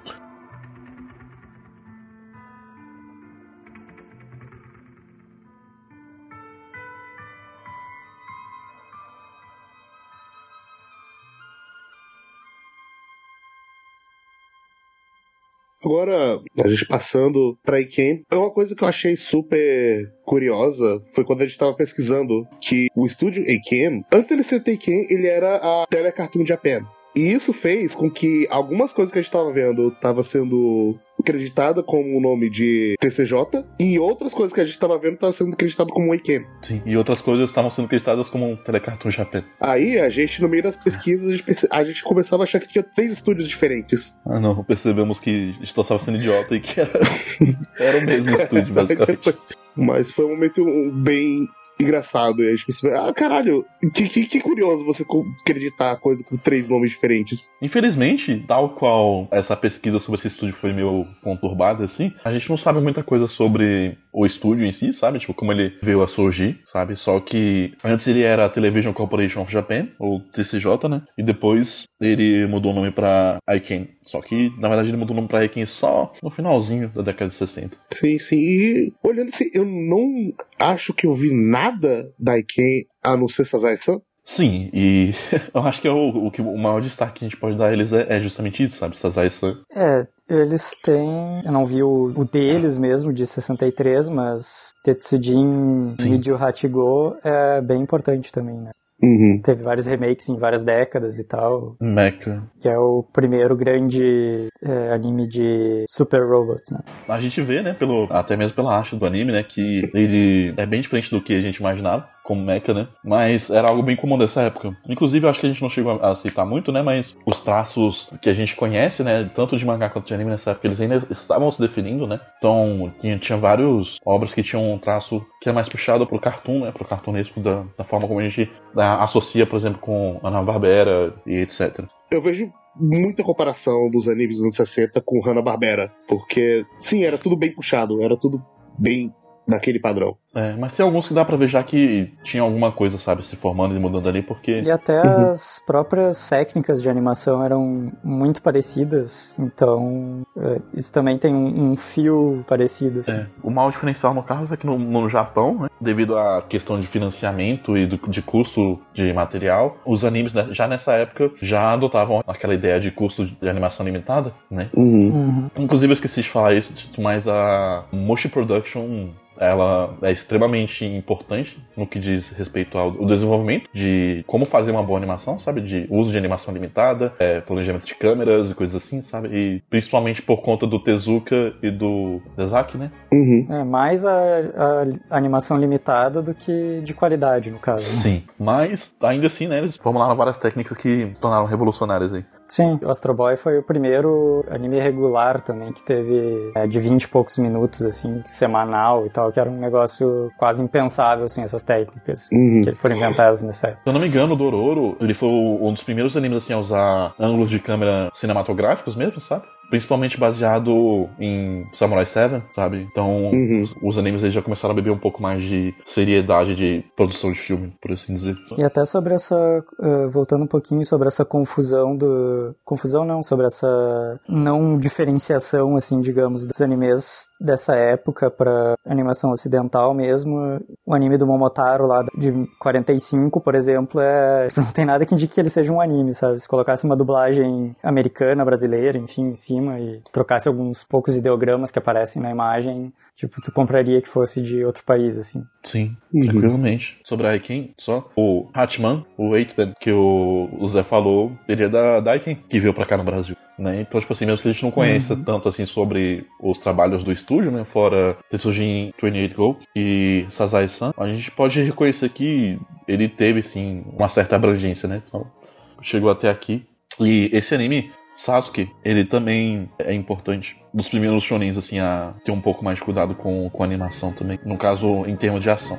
Agora, a gente passando pra Iken, uma coisa que eu achei super curiosa foi quando a gente tava pesquisando que o estúdio Iken, antes dele ser Teiken, ele era a Telecartoon Japan. E isso fez com que algumas coisas que a gente tava vendo tava sendo acreditada como o nome de TCJ e outras coisas que a gente tava vendo tava sendo acreditado como Iken. Sim, e outras coisas estavam sendo acreditadas como um telecartoon Japé. Aí a gente, no meio das pesquisas, a gente, perce- a gente começava a achar que tinha três estúdios diferentes. Ah não, percebemos que a gente estava sendo idiota e que era, *laughs* era o mesmo *laughs* estúdio, basicamente. Mas foi um momento bem engraçado. E a gente percebeu, ah, caralho, que, que, que curioso você acreditar coisa com três nomes diferentes. Infelizmente, tal qual essa pesquisa sobre esse estúdio foi meio conturbada, assim, a gente não sabe muita coisa sobre o estúdio em si, sabe? Tipo, como ele veio a surgir, sabe? Só que antes ele era a Television Corporation of Japan, ou TCJ, né? E depois ele mudou o nome pra Aiken. Só que, na verdade, ele mudou o nome pra Aiken só no finalzinho da década de 60. Sim, sim. E olhando assim, eu não acho que eu vi nada da Iken a não ser Sazai-san. Sim, e *laughs* eu acho que, é o, o, que o maior destaque que a gente pode dar a eles é, é justamente isso, sabe? Sazai-san. É, eles têm. Eu não vi o, o deles mesmo, de 63, mas Tetsujin. Midio Hachigo é bem importante também, né? Uhum. Teve vários remakes em várias décadas e tal. Mecha. Que é o primeiro grande é, anime de super robots, né? A gente vê, né, pelo, até mesmo pela arte do anime, né, que ele é bem diferente do que a gente imaginava, como mecha, né, mas era algo bem comum dessa época. Inclusive, eu acho que a gente não chegou a citar muito, né, mas os traços que a gente conhece, né, tanto de mangá quanto de anime nessa época, eles ainda estavam se definindo, né, então tinha, tinha várias obras que tinham um traço que é mais puxado pro cartoon, né, pro cartunesco da, da forma como a gente né, associa, por exemplo, com Hanna-Barbera e etc. Eu vejo muita comparação dos animes dos anos 60 com Hanna-Barbera. Porque, sim, era tudo bem puxado, era tudo bem naquele padrão. É, mas tem alguns que dá pra ver já que tinha alguma coisa, sabe, se formando e mudando ali, porque E até as próprias técnicas de animação eram muito parecidas, então é, isso também tem um, um fio parecido. Assim. É, o maior diferencial no caso é que no, no Japão, né, devido à questão de financiamento e do, de custo de material, os animes né, já nessa época já adotavam aquela ideia de custo de animação limitada, né? Uhum. Uhum. Inclusive eu esqueci de falar isso, mas a Motion Production ela é extremamente importante no que diz respeito ao desenvolvimento de como fazer uma boa animação, sabe? De uso de animação limitada, é, planejamento de câmeras e coisas assim, sabe? E principalmente por conta do Tezuka e do Dezaki, né? Uhum. É mais a, a animação limitada do que de qualidade, no caso. né? Sim. Mas, ainda assim, né, eles formularam várias técnicas que se tornaram revolucionárias aí. Sim, o Astro Boy foi o primeiro anime regular também que teve é, de 20 e poucos minutos, assim, semanal e tal, que era um negócio quase impensável, assim, essas técnicas Uhum. que foram inventadas nessa época. Se eu não me engano, o Dororo, ele foi um dos primeiros animes assim, a usar ângulos de câmera cinematográficos mesmo, sabe? Principalmente baseado em Samurai 7, sabe? Então, Uhum. os animes eles já começaram a beber um pouco mais de seriedade de produção de filme, por assim dizer. E até sobre essa, eh, voltando um pouquinho sobre essa confusão do, confusão não, sobre essa não diferenciação, assim, digamos, dos animes dessa época para animação ocidental mesmo. O anime do Momotaro lá de 45, por exemplo, é *laughs* não tem nada que indique que ele seja um anime, sabe? Se colocasse uma dublagem americana, brasileira, enfim, em cima e trocasse alguns poucos ideogramas que aparecem na imagem, tipo, tu compraria que fosse de outro país, assim. Sim, Uhum. tranquilamente. Sobre a Aiken, só o Hatman, o 8 que o, o Zé falou, ele é da Daiken, que veio pra cá no Brasil. Né? Então, tipo assim, mesmo que a gente não conheça tanto assim sobre os trabalhos do estúdio, né? Fora Tetsujin 28 Go e Sazai-san, a gente pode reconhecer que ele teve, sim, uma certa abrangência, né? Então, chegou até aqui. E esse anime, Sasuke, ele também é importante. Dos primeiros shonens, assim, a ter um pouco mais de cuidado com, com a animação também. No caso, em termos de ação.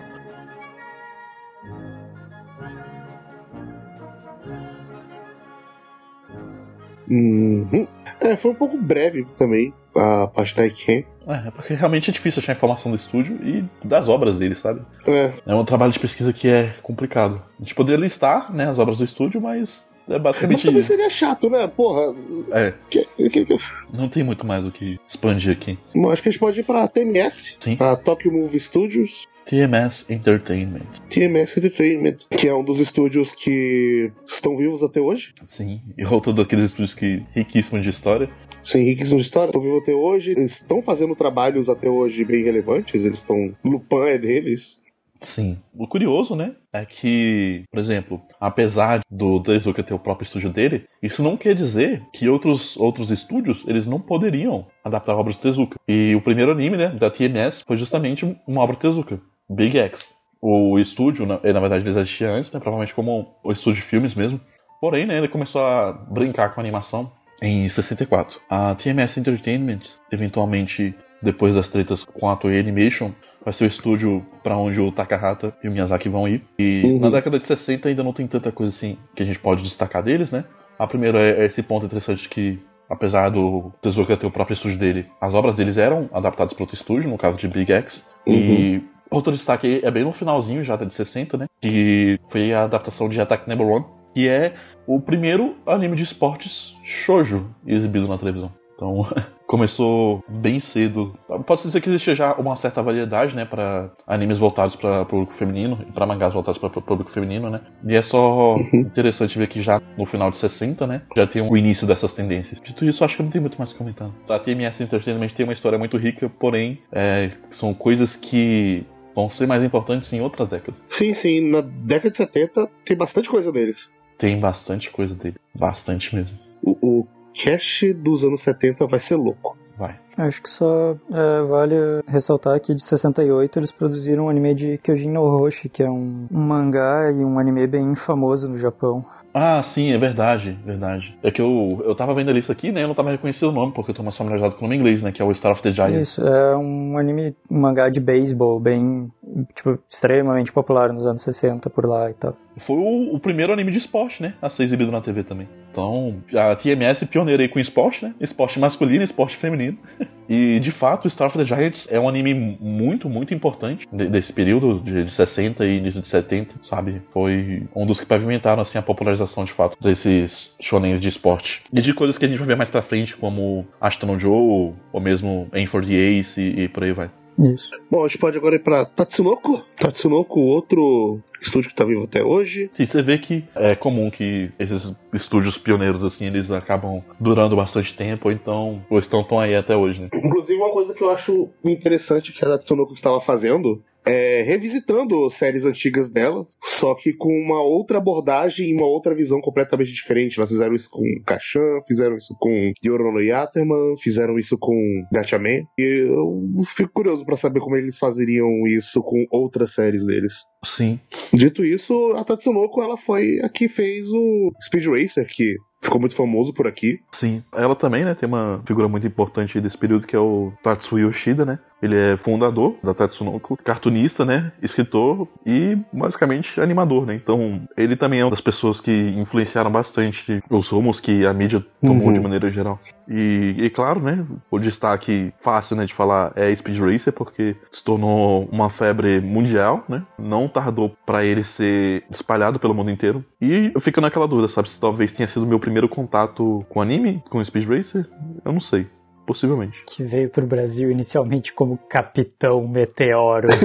Uhum. É, foi um pouco breve também a parte da Iken. É, é porque realmente é difícil achar informação do estúdio e das obras dele, sabe? É, É um trabalho de pesquisa que é complicado. A gente poderia listar, né, as obras do estúdio, mas é mas basicamente também isso. seria chato, né? Porra. É, Que, que, que, não tem muito mais o que expandir aqui. Bom, acho que a gente pode ir pra TMS, Sim. a Tokyo Movie Studios. TMS Entertainment. TMS Entertainment, que é um dos estúdios que estão vivos até hoje. Sim, e outro daqueles estúdios que riquíssimos de história. Sem riquíssimo de história, estão vivos até hoje. Eles estão fazendo trabalhos até hoje bem relevantes. Eles estão. Lupin é deles. Sim. O curioso, né, é que, por exemplo, apesar do Tezuka ter o próprio estúdio dele, isso não quer dizer que outros, outros estúdios, eles não poderiam adaptar obras do Tezuka. E o primeiro anime, né, da TMS foi justamente uma obra do Tezuka, Big X. O estúdio, na, na verdade, ele existia antes, né, provavelmente como o estúdio de filmes mesmo. Porém, né, ele começou a brincar com a animação em 64. A TMS Entertainment, eventualmente, depois das tretas com a Toei Animation, vai ser o estúdio para onde o Takahata e o Miyazaki vão ir. E Uhum. na década de 60 ainda não tem tanta coisa assim que a gente pode destacar deles, né? A primeira é esse ponto interessante que, apesar do Tezuka ter o próprio estúdio dele, as obras deles eram adaptadas para outro estúdio, no caso de Big X. E outro destaque é bem no finalzinho já de 60, né? Que foi a adaptação de Attack Number One, que é o primeiro anime de esportes shoujo exibido na televisão. Então, *laughs* começou bem cedo. Pode-se dizer que existia já uma certa variedade, né, para animes voltados para público feminino e para mangás voltados para público feminino, né? E é só interessante ver que já no final de 60, né, já tem o início dessas tendências. Dito isso, acho que não tem muito mais o que comentar. A TMS Entertainment tem uma história muito rica, porém, é, são coisas que vão ser mais importantes em outras décadas. Sim, sim. Na década de 70 tem bastante coisa deles. Tem bastante coisa dele. Bastante mesmo. O, o cash dos anos 70 vai ser louco. Vai. Acho que só é, vale ressaltar que de 68 eles produziram um anime de Kyojin no Roshi, que é um, um mangá e um anime bem famoso no Japão. Ah, sim, é verdade, verdade. É que eu, eu tava vendo a lista aqui, né? Eu não tava reconhecendo o nome, porque eu tô mais familiarizado com o nome inglês, né? Que é o Star of the Giants. Isso, é um anime, um mangá de beisebol bem, tipo, extremamente popular nos anos 60 por lá e tal. Foi o, o primeiro anime de esporte, né? A ser exibido na TV também. Então, a TMS pioneira aí com esporte, né? Esporte masculino esporte feminino. *laughs* E, de fato, Star of the Giants é um anime muito, muito importante de- desse período de, de 60 e início de 70, sabe? Foi um dos que pavimentaram, assim, a popularização, de fato, desses shonens de esporte. E de coisas que a gente vai ver mais pra frente, como Ashton Joe, ou mesmo the Ace e por aí vai. Isso. Bom, a gente pode agora ir pra Tatsunoko. Tatsunoko, outro estúdio que tá vivo até hoje. Sim, você vê que é comum que esses estúdios pioneiros, assim, eles acabam durando bastante tempo, ou então, ou estão tão aí até hoje, né? Inclusive, uma coisa que eu acho interessante que a Tatsunoko estava fazendo é revisitando séries antigas dela, só que com uma outra abordagem e uma outra visão completamente diferente. Elas fizeram isso com Kashan, fizeram isso com Yorolo Yaterman, fizeram isso com Gatchaman. E eu fico curioso pra saber como eles fazeriam isso com outras séries deles. Sim. Dito isso, a Tatsunoko ela foi a que fez o Speed Racer, que ficou muito famoso por aqui. Sim. Ela também, né, tem uma figura muito importante desse período que é o Tatsuya Yoshida, né? Ele é fundador da Tatsunoko, cartunista, né? Escritor e basicamente animador, né? Então, ele também é uma das pessoas que influenciaram bastante os rumos que a mídia tomou Uhum. de maneira geral. E, e claro, né? O destaque fácil né, de falar é Speed Racer, porque se tornou uma febre mundial, né? Não tardou pra ele ser espalhado pelo mundo inteiro. E eu fico naquela dúvida, sabe? Se talvez tenha sido o meu primeiro contato com anime, com Speed Racer. Eu não sei. Possivelmente. Que veio pro Brasil inicialmente como Capitão Meteoro. *laughs*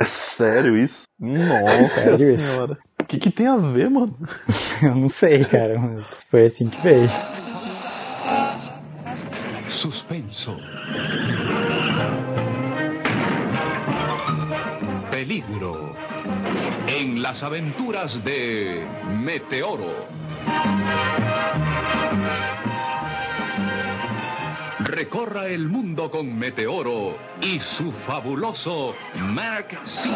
É sério isso? Nossa Sério isso? senhora. O que, que tem a ver, mano? *laughs* Eu não sei, cara, mas foi assim que veio. Suspenso. Peligro. En las aventuras de Meteoro. Recorra el mundo con Meteoro y su fabuloso Mark V.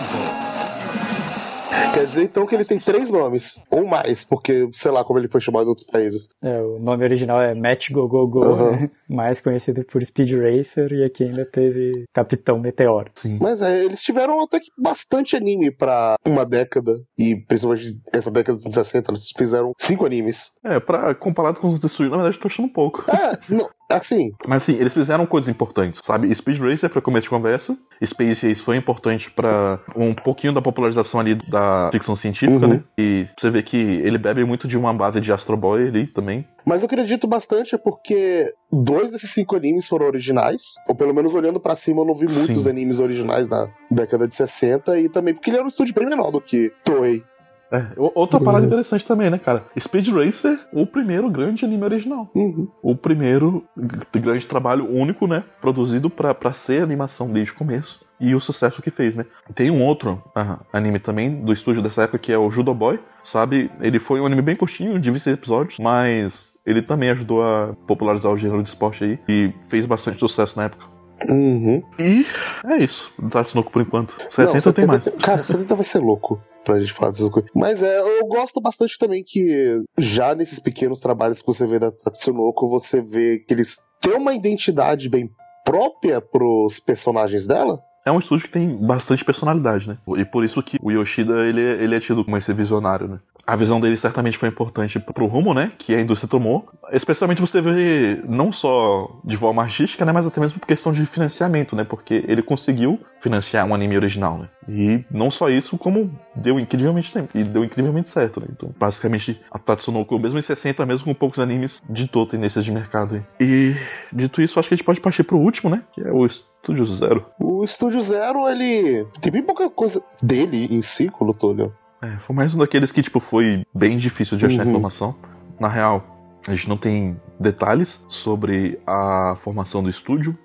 Quer dizer então que ele tem três nomes, ou mais, porque sei lá como ele foi chamado em outros países. É, o nome original é Match Go Go Go, Uhum. né? mais conhecido por Speed Racer, e aqui ainda teve Capitão Meteoro. Sim. Mas é, eles tiveram até que bastante anime pra uma década, e principalmente essa década de 60, eles fizeram cinco animes. É, pra, comparado com os outros estúdios, na verdade, tô achando um pouco. É, não, assim, Mas assim, eles fizeram coisas importantes, sabe? Speed Racer pra começo de conversa, Space Ace foi importante pra um pouquinho da popularização ali da ficção científica, Uhum. né? E você vê que ele bebe muito de uma base de Astro Boy ali também. Mas eu acredito bastante porque dois desses cinco animes foram originais, ou pelo menos olhando pra cima eu não vi muitos Sim. animes originais da década de 60 e também porque ele era um estúdio bem menor do que Toei. É, outra parada Uhum. interessante também, né, cara? Speed Racer, o primeiro grande anime original. Uhum. O primeiro grande trabalho único, né? Produzido pra, pra ser animação desde o começo. E o sucesso que fez, né? Tem um outro ah, anime também do estúdio dessa época que é o Judo Boy, sabe? Ele foi um anime bem curtinho, de 26 episódios, mas ele também ajudou a popularizar o gênero de esporte aí e fez bastante sucesso na época. Uhum. E é isso. Tá Tatsunoko por enquanto. 70 tem mais. Cara, 70 vai ser louco pra gente falar dessas coisas. Mas é, eu gosto bastante também que já nesses pequenos trabalhos que você vê da Tatsunoko, você vê que eles têm uma identidade bem própria pros personagens dela. É um estúdio que tem bastante personalidade, né? E por isso que o Yoshida, ele, é- ele é tido como esse visionário, né? A visão dele certamente foi importante pro rumo, né? Que a indústria tomou. Especialmente você vê não só de forma artística, né? Mas até mesmo por questão de financiamento, né? Porque ele conseguiu financiar um anime original, né? E não só isso, como deu incrivelmente tempo. E deu incrivelmente certo, né? Então, basicamente, a Tatsunoko, mesmo em 60, mesmo com poucos animes, ditou tendências de mercado aí. E, dito isso, acho que a gente pode partir pro último, né? Que é o Estúdio Zero. O Estúdio Zero, ele tem bem pouca coisa dele em si, olhando. É, foi mais um daqueles que, tipo, foi bem difícil de achar Uhum. informação. Na real, a gente não tem detalhes sobre a formação do estúdio,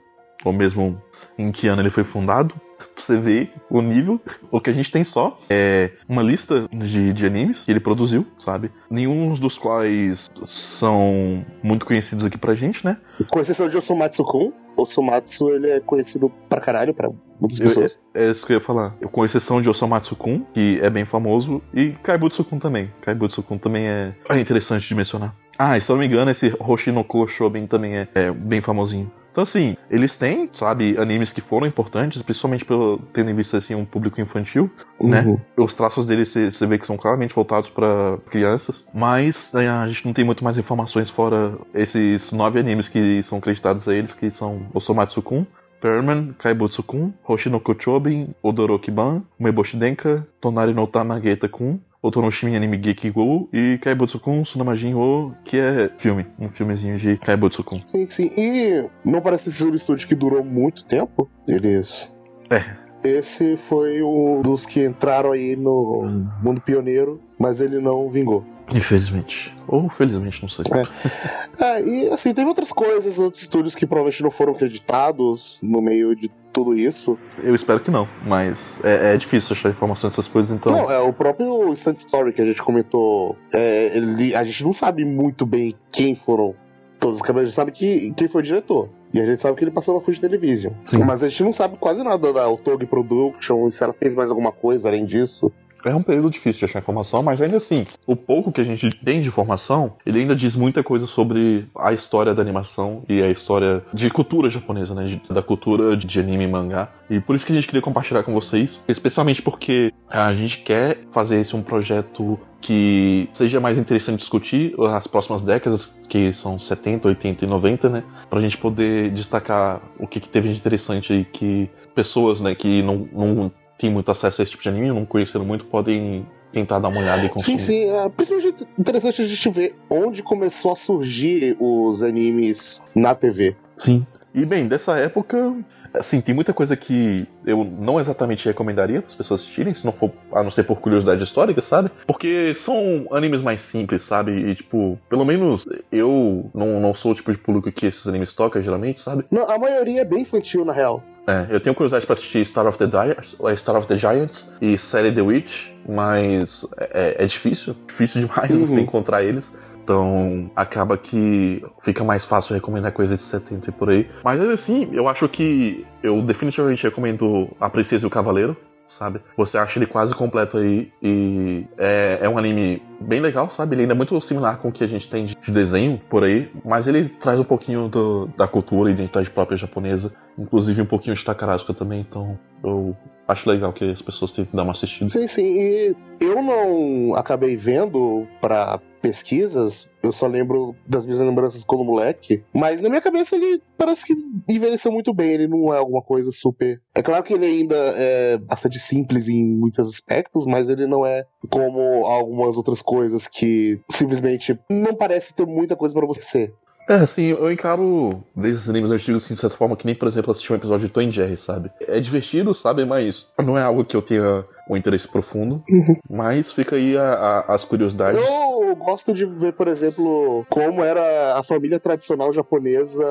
ou mesmo em que ano ele foi fundado. Pra você ver o nível, o que a gente tem só é uma lista de, de animes que ele produziu, sabe? Nenhum dos quais são muito conhecidos aqui pra gente, né? Com exceção de Osomatsu-kun, Osomatsu ele é conhecido pra caralho pra muitas Eu- pessoas. É isso que eu ia falar. Com exceção de Osomatsu-kun, que é bem famoso, e Kaibutsu-kun também. Kaibutsu-kun também é... é interessante de mencionar. Ah, e se eu não me engano, esse Hoshinoko Shoben também é, é bem famosinho. Então, assim, eles têm, sabe, animes que foram importantes, principalmente pelo tendo em vista, assim, um público infantil, né? Uhum. Os traços deles você vê que são claramente voltados para crianças, mas é, a gente não tem muito mais informações fora esses nove animes que são acreditados a eles, que são Osomatsu-kun, Perman, Kaibutsu-kun, Hoshinoko Chobin, Odoroki-ban, Umeboshi Denka, Tonari no Tamageta-kun, Otonoshimi Anime Gekigo e Kaibutsu-kun Tsunamajin O, que é filme, um filmezinho de Kaibutsu-kun. Sim, sim. E não parece ser um estúdio que durou muito tempo. Eles. É. Esse foi um dos que entraram aí no mundo pioneiro, mas ele não vingou. Infelizmente. Ou felizmente, não sei. É. É, e assim, teve outras coisas, outros estúdios que provavelmente não foram acreditados no meio de tudo isso. Eu espero que não, mas é, é difícil achar informação dessas coisas, então. Não, é o próprio Instant Story que a gente comentou. é, ele- a gente não sabe muito bem quem foram todas as câmeras, a gente sabe que, quem foi o diretor. E a gente sabe que ele passou na Fuji Television. Sim. Mas a gente não sabe quase nada da Otog Production, se ela fez mais alguma coisa além disso. É um período difícil de achar informação, mas ainda assim, o pouco que a gente tem de informação, ele ainda diz muita coisa sobre a história da animação e a história de cultura japonesa, né? Da cultura de anime e mangá. E por isso que a gente queria compartilhar com vocês, especialmente porque a gente quer fazer esse um projeto que seja mais interessante discutir as próximas décadas, que são 70, 80 e 90, né? Pra gente poder destacar o que, que teve de interessante aí que pessoas, né, que não, não têm muito acesso a esse tipo de anime, não conheceram muito, podem tentar dar uma olhada e Sim, consumir. sim. É principalmente interessante a gente ver onde começou a surgir os animes na TV. Sim. E bem, dessa época, assim, tem muita coisa que eu não exatamente recomendaria para as pessoas assistirem, se não for a não ser por curiosidade histórica, sabe? Porque são animes mais simples, sabe? E tipo, pelo menos eu não, não sou o tipo de público que esses animes tocam geralmente, sabe? Não, a maioria é bem infantil, na real. É, eu tenho curiosidade pra assistir Star of the, Giants, eh, Star of the Giants e série The Witch, mas é, é difícil, *laughs* difícil demais Uhum. você encontrar eles. Então acaba que fica mais fácil recomendar coisa de 70 e por aí. Mas ainda assim, eu acho que eu definitivamente recomendo A Princesa e o Cavaleiro. Sabe? Você acha ele quase completo aí e é, é um anime bem legal, sabe? Ele ainda é muito similar com o que a gente tem de de desenho por aí, mas ele traz um pouquinho do- da cultura e identidade própria japonesa, inclusive um pouquinho de Takarazuka também, então eu acho legal que as pessoas tentem dar uma assistida. Sim, sim. E eu não acabei vendo pra pesquisas, eu só lembro das minhas lembranças quando moleque, mas na minha cabeça ele parece que envelheceu muito bem, ele não é alguma coisa super. É claro que ele ainda é bastante simples em muitos aspectos, mas ele não é como algumas outras coisas que simplesmente não parece ter muita coisa pra você ser. É, assim, eu encaro desses animes antigos, assim, de certa forma, que nem, por exemplo, assistir um episódio de Tom Jerry, sabe? É divertido, sabe? Mas não é algo que eu tenha um interesse profundo. Mas fica aí a- a- as curiosidades. Eu gosto de ver, por exemplo, como era a família tradicional japonesa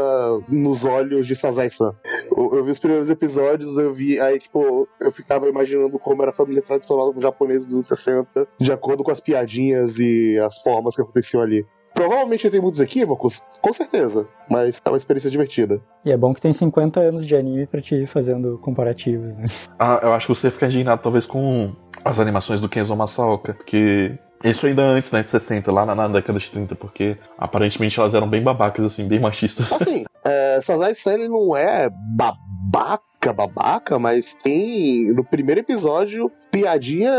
nos olhos de Sazai-san. Eu, eu vi os primeiros episódios, eu vi, aí, tipo, eu ficava imaginando como era a família tradicional japonesa dos anos 60, de acordo com as piadinhas e as formas que aconteciam ali. Provavelmente tem muitos equívocos, com certeza, mas é uma experiência divertida. E é bom que tem 50 anos de anime pra te ir fazendo comparativos, né? Ah, eu acho que você fica indignado talvez com as animações do Kenzo Masaoka, porque isso ainda antes, né, de 60, lá na, na década de 30, porque aparentemente elas eram bem babacas, assim, bem machistas. *laughs* Assim, é, ele não é babaca, babaca, mas tem no primeiro episódio piadinha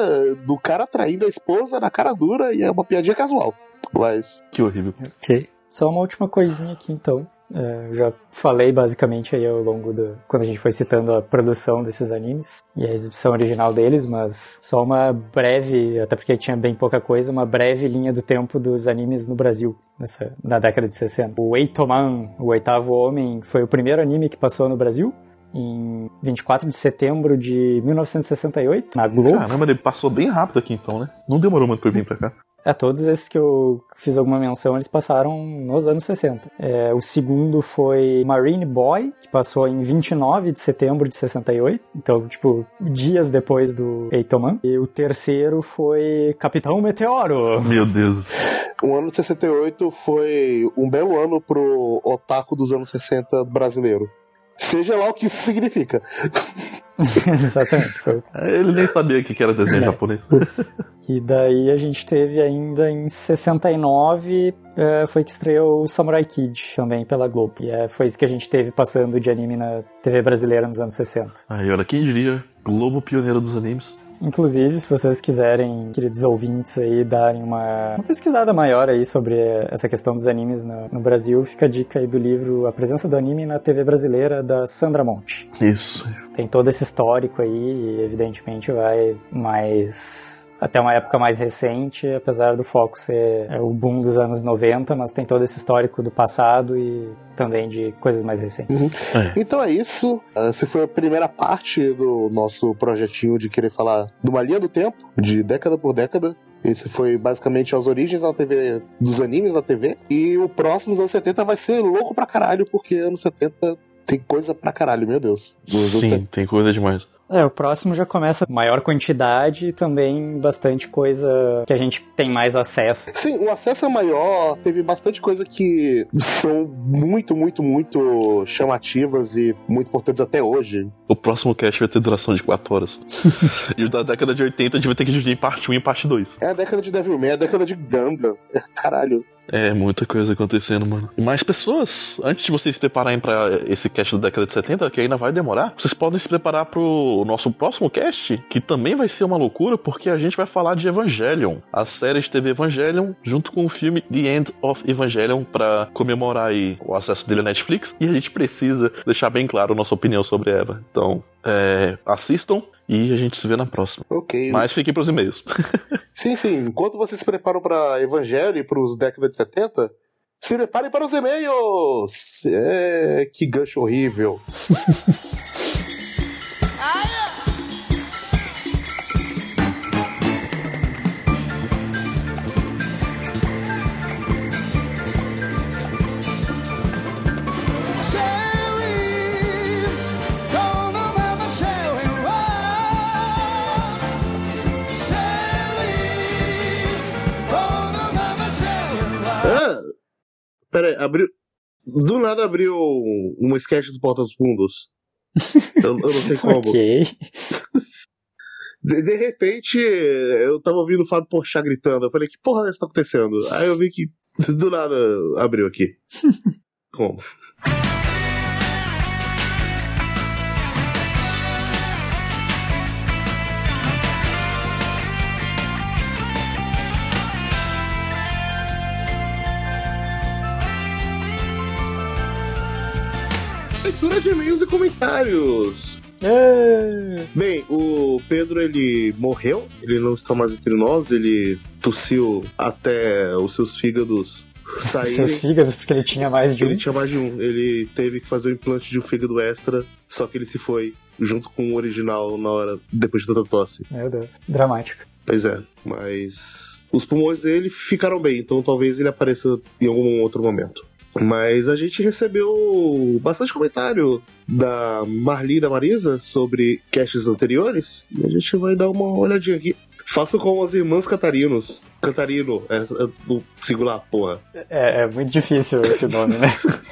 do cara traindo a esposa na cara dura e é uma piadinha casual. Mas que horrível. Ok. Só uma última coisinha aqui então. É, eu já falei basicamente aí ao longo do. quando a gente foi citando a produção desses animes e a exibição original deles, mas só uma breve, até porque tinha bem pouca coisa, uma breve linha do tempo dos animes no Brasil, nessa, na década de 60. O Eitoman, o oitavo homem, foi o primeiro anime que passou no Brasil. Em 24 de setembro de 1968, na Globo. Caramba, ele passou bem rápido aqui então, né? Não demorou muito pra vir pra cá. É, todos esses que eu fiz alguma menção, eles passaram nos anos 60. É, o segundo foi Marine Boy, que passou em 29 de setembro de 68. Então, tipo, dias depois do Eitoman. E o terceiro foi Capitão Meteoro. Meu Deus. o ano de 68 foi um belo ano pro otaku dos anos 60 brasileiro. Seja lá o que isso significa. *laughs* *laughs* Exatamente. Foi. Ele nem sabia o que que era desenho É. japonês. *laughs* E daí a gente teve ainda em 69, é, foi que estreou o Samurai Kid também pela Globo. E é, foi isso que a gente teve passando de anime na TV brasileira nos anos 60. Aí, olha, quem diria? Globo pioneiro dos animes. Inclusive, se vocês quiserem, queridos ouvintes aí, darem uma, uma pesquisada maior aí sobre essa questão dos animes no, no Brasil, fica a dica aí do livro A Presença do Anime na TV Brasileira, da Sandra Monte. Isso. Tem todo esse histórico aí e, evidentemente, vai mais... Até uma época mais recente, apesar do foco ser é, o boom dos anos 90, mas tem todo esse histórico do passado e também de coisas mais recentes. Então é isso. Essa foi a primeira parte do nosso projetinho de querer falar de uma linha do tempo, de década por década. Esse foi basicamente as origens da TV, dos animes na TV. E o próximo, dos anos 70, vai ser louco pra caralho, porque anos 70 tem coisa pra caralho, meu Deus. Sim, tem coisa demais. É, o próximo já começa maior quantidade e também bastante coisa que a gente tem mais acesso. Sim, o acesso é maior, teve bastante coisa que são muito, muito, muito chamativas e muito importantes até hoje. O próximo cast vai ter duração de 4 horas. *laughs* e o da década de 80 a gente vai ter que dividir em parte 1 e parte 2. É a década de Devilman, é a década de Gundam. *laughs* Caralho. É, muita coisa acontecendo, mano. E mais pessoas, antes de vocês se prepararem pra esse cast da década de 70, que ainda vai demorar, vocês podem se preparar pro nosso próximo cast, que também vai ser uma loucura, porque a gente vai falar de Evangelion, a série de TV Evangelion, junto com o filme The End of Evangelion, pra comemorar aí o acesso dele à Netflix, e a gente precisa deixar bem claro a nossa opinião sobre ela. Então, é, assistam e a gente se vê na próxima. Ok. Mas fiquem pros e-mails. *laughs* Sim, sim. Enquanto vocês se preparam para Evangelho e para os décadas de 70, se preparem para os e-mails! É, que gancho horrível. *laughs* pera aí, abriu. Do nada abriu uma sketch do Porta dos Fundos. Eu, eu não sei *laughs* como. Ok. De, de repente, eu tava ouvindo o Fábio Porchat gritando. Eu falei, que porra é essa tá acontecendo? Aí eu vi que do nada abriu aqui. *laughs* Como? Leitura de e-mails e comentários. É. Bem, o Pedro ele morreu, ele não está mais entre nós, ele tossiu até os seus fígados saírem. Seus fígados, porque ele tinha mais de um. Ele tinha mais de um, ele teve que fazer o implante de um fígado extra, só que ele se foi junto com o original na hora depois de tanta tosse. Meu Deus. Dramático. Pois é, mas os pulmões dele ficaram bem, então talvez ele apareça em algum outro momento. Mas a gente recebeu bastante comentário da Marli e da Marisa sobre casts anteriores e a gente vai dar uma olhadinha aqui. Faço com as irmãs Catarinos. Catarino, é, é do singular, porra. É, é muito difícil esse nome, né? *laughs*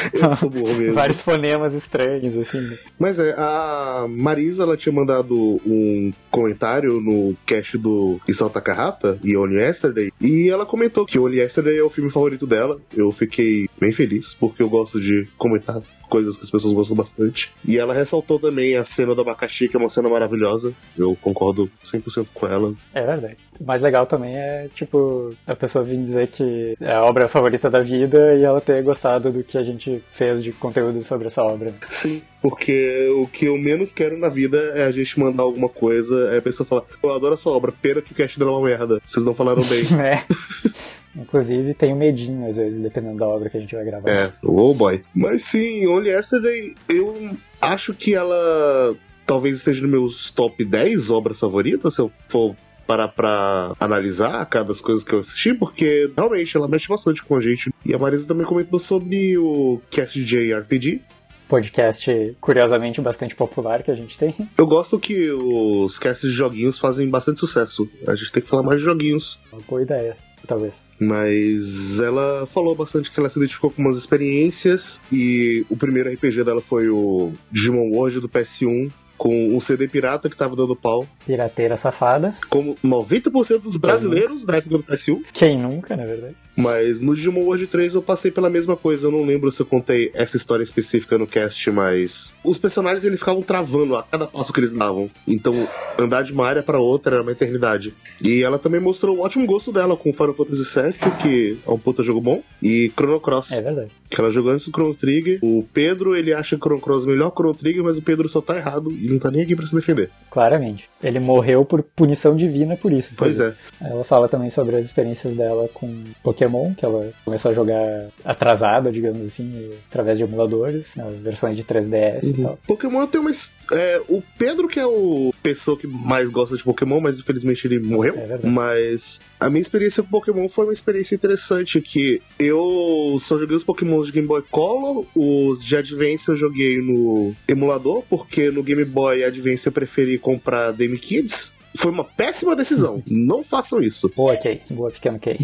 *laughs* Eu sou burro mesmo. Vários fonemas estranhos, assim. Mas é, a Marisa ela tinha mandado um comentário no cast do Isao Takahata e Only Yesterday, e ela comentou que Only Yesterday é o filme favorito dela. Eu fiquei bem feliz, porque eu gosto de comentar coisas que as pessoas gostam bastante. E ela ressaltou também a cena do abacaxi, que é uma cena maravilhosa. Eu concordo 100% com ela. É verdade. O mais legal também é, tipo, a pessoa vir dizer que é a obra favorita da vida e ela ter gostado do que a gente fez de conteúdo sobre essa obra. Sim, porque o que eu menos quero na vida é a gente mandar alguma coisa, é a pessoa falar, eu adoro essa obra, pena que o cast dela é uma merda. Vocês não falaram bem. né? *laughs* *laughs* Inclusive, tenho medinho, às vezes, dependendo da obra que a gente vai gravar. É, oh boy. Mas sim, Only Yesterday, eu acho que ela talvez esteja nos meus top 10 obras favoritas, se eu for parar pra analisar cada das coisas que eu assisti, porque realmente ela mexe bastante com a gente. E a Marisa também comentou sobre o Cast JRPG. Podcast, curiosamente, bastante popular que a gente tem. Eu gosto que os casts de joguinhos fazem bastante sucesso. A gente tem que falar mais de joguinhos. Uma boa ideia, talvez. Mas ela falou bastante que ela se identificou com umas experiências e o primeiro RPG dela foi o Digimon World do PS1 com um CD pirata que tava dando pau, Pirateira safada. como 90% dos brasileiros da época do PS1. Quem nunca, na verdade? Mas no Digimon World 3 eu passei pela mesma coisa. Eu não lembro se eu contei essa história específica no cast, mas os personagens eles ficavam travando a cada passo que eles davam. Então andar de uma área para outra era uma eternidade. E ela também mostrou um ótimo gosto dela com Final Fantasy VII, que é um puta jogo bom, e Chrono Cross. É verdade. Que ela jogou antes do Chrono Trigger. O Pedro, ele acha Chrono Cross melhor que Chrono Trigger, mas o Pedro só tá errado e não tá nem aqui pra se defender. Claramente. Ele morreu por punição divina por isso. Pois é. Ela fala também sobre as experiências dela com Pokémon, que ela começou a jogar atrasada, digamos assim, através de emuladores, nas versões de 3DS e tal. Pokémon tem uma. É, o Pedro, que é o pessoa que mais gosta de Pokémon, mas infelizmente ele morreu. É verdade. Mas a minha experiência com Pokémon foi uma experiência interessante, que eu só joguei os Pokémons de Game Boy Color, os de Advance eu joguei no emulador, porque no Game Boy Advance eu preferi comprar Dame Kids. Foi uma péssima decisão. Não façam isso. Boa, Kay. Boa, pequeno Kay.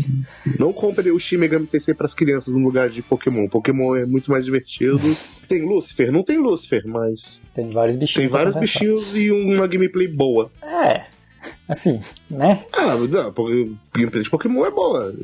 Não comprem o Shin Megami Tensei para as crianças no lugar de Pokémon. Pokémon é muito mais divertido. Tem Lucifer? Não tem Lucifer, mas Tem vários bichinhos. tem vários bichinhos e uma gameplay boa. É. Assim, né? Ah, não, gameplay de Pokémon é boa.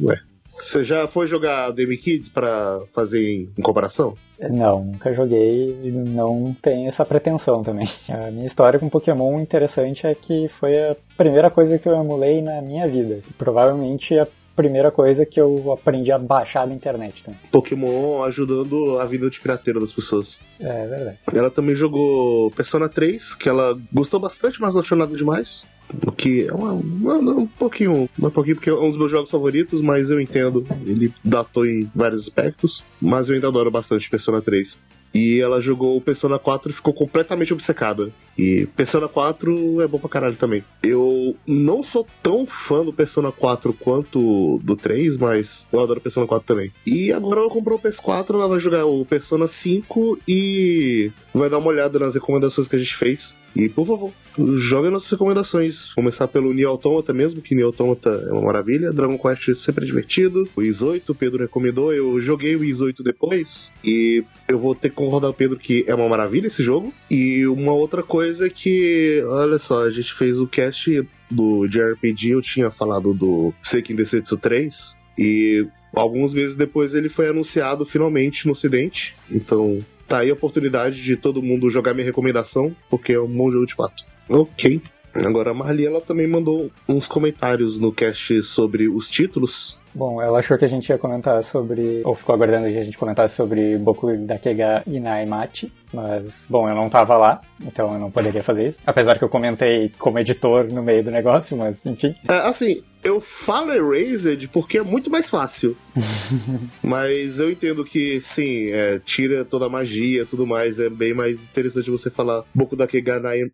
Ué. Você já foi jogar Demi Kids pra fazer em comparação? Não, nunca joguei e não tenho essa pretensão também. *laughs* A minha história com Pokémon interessante é que foi a primeira coisa que eu emulei na minha vida. Provavelmente a primeira coisa que eu aprendi a baixar da internet também. Pokémon ajudando a vida de pirateiro das pessoas. É verdade. Ela também jogou Persona 3, que ela gostou bastante, mas não achou nada demais. O que é uma, uma- um pouquinho. Um pouquinho, porque é um dos meus jogos favoritos, mas eu entendo. Ele datou em vários aspectos. Mas eu ainda adoro bastante Persona 3. E ela jogou Persona 4 e ficou completamente obcecada. E Persona 4 é bom pra caralho também. Eu não sou tão fã do Persona 4 quanto do 3, mas eu adoro Persona 4 também. E agora ela comprou o PS4, ela vai jogar o Persona 5 e vai dar uma olhada nas recomendações que a gente fez. E por favor, joga nossas recomendações. Começar pelo Nier Automata mesmo, que Nier Automata é uma maravilha. Dragon Quest sempre é divertido. O Is 8, o Pedro recomendou. Eu joguei o Is 8 depois e eu vou ter que concordar com o Pedro que é uma maravilha esse jogo. E uma outra coisa é que, olha só, a gente fez o cast do JRPG, eu tinha falado do Seiken Densetsu 3 e alguns meses depois ele foi anunciado finalmente no ocidente. Então, tá aí a oportunidade de todo mundo jogar minha recomendação, porque é um bom jogo de fato. Ok. Agora a Marli ela também mandou uns comentários no cast sobre os títulos. Bom, ela achou que a gente ia comentar sobre. Ou ficou aguardando que a gente comentasse sobre Boku Dakega Inaimachi. Mas, bom, eu não tava lá, então eu não poderia fazer isso. Apesar que eu comentei como editor no meio do negócio, mas enfim. É, assim, eu falo Erased porque é muito mais fácil. *laughs* Mas eu entendo que, sim, é, tira toda a magia e tudo mais. É bem mais interessante você falar Boku da Kega Nai...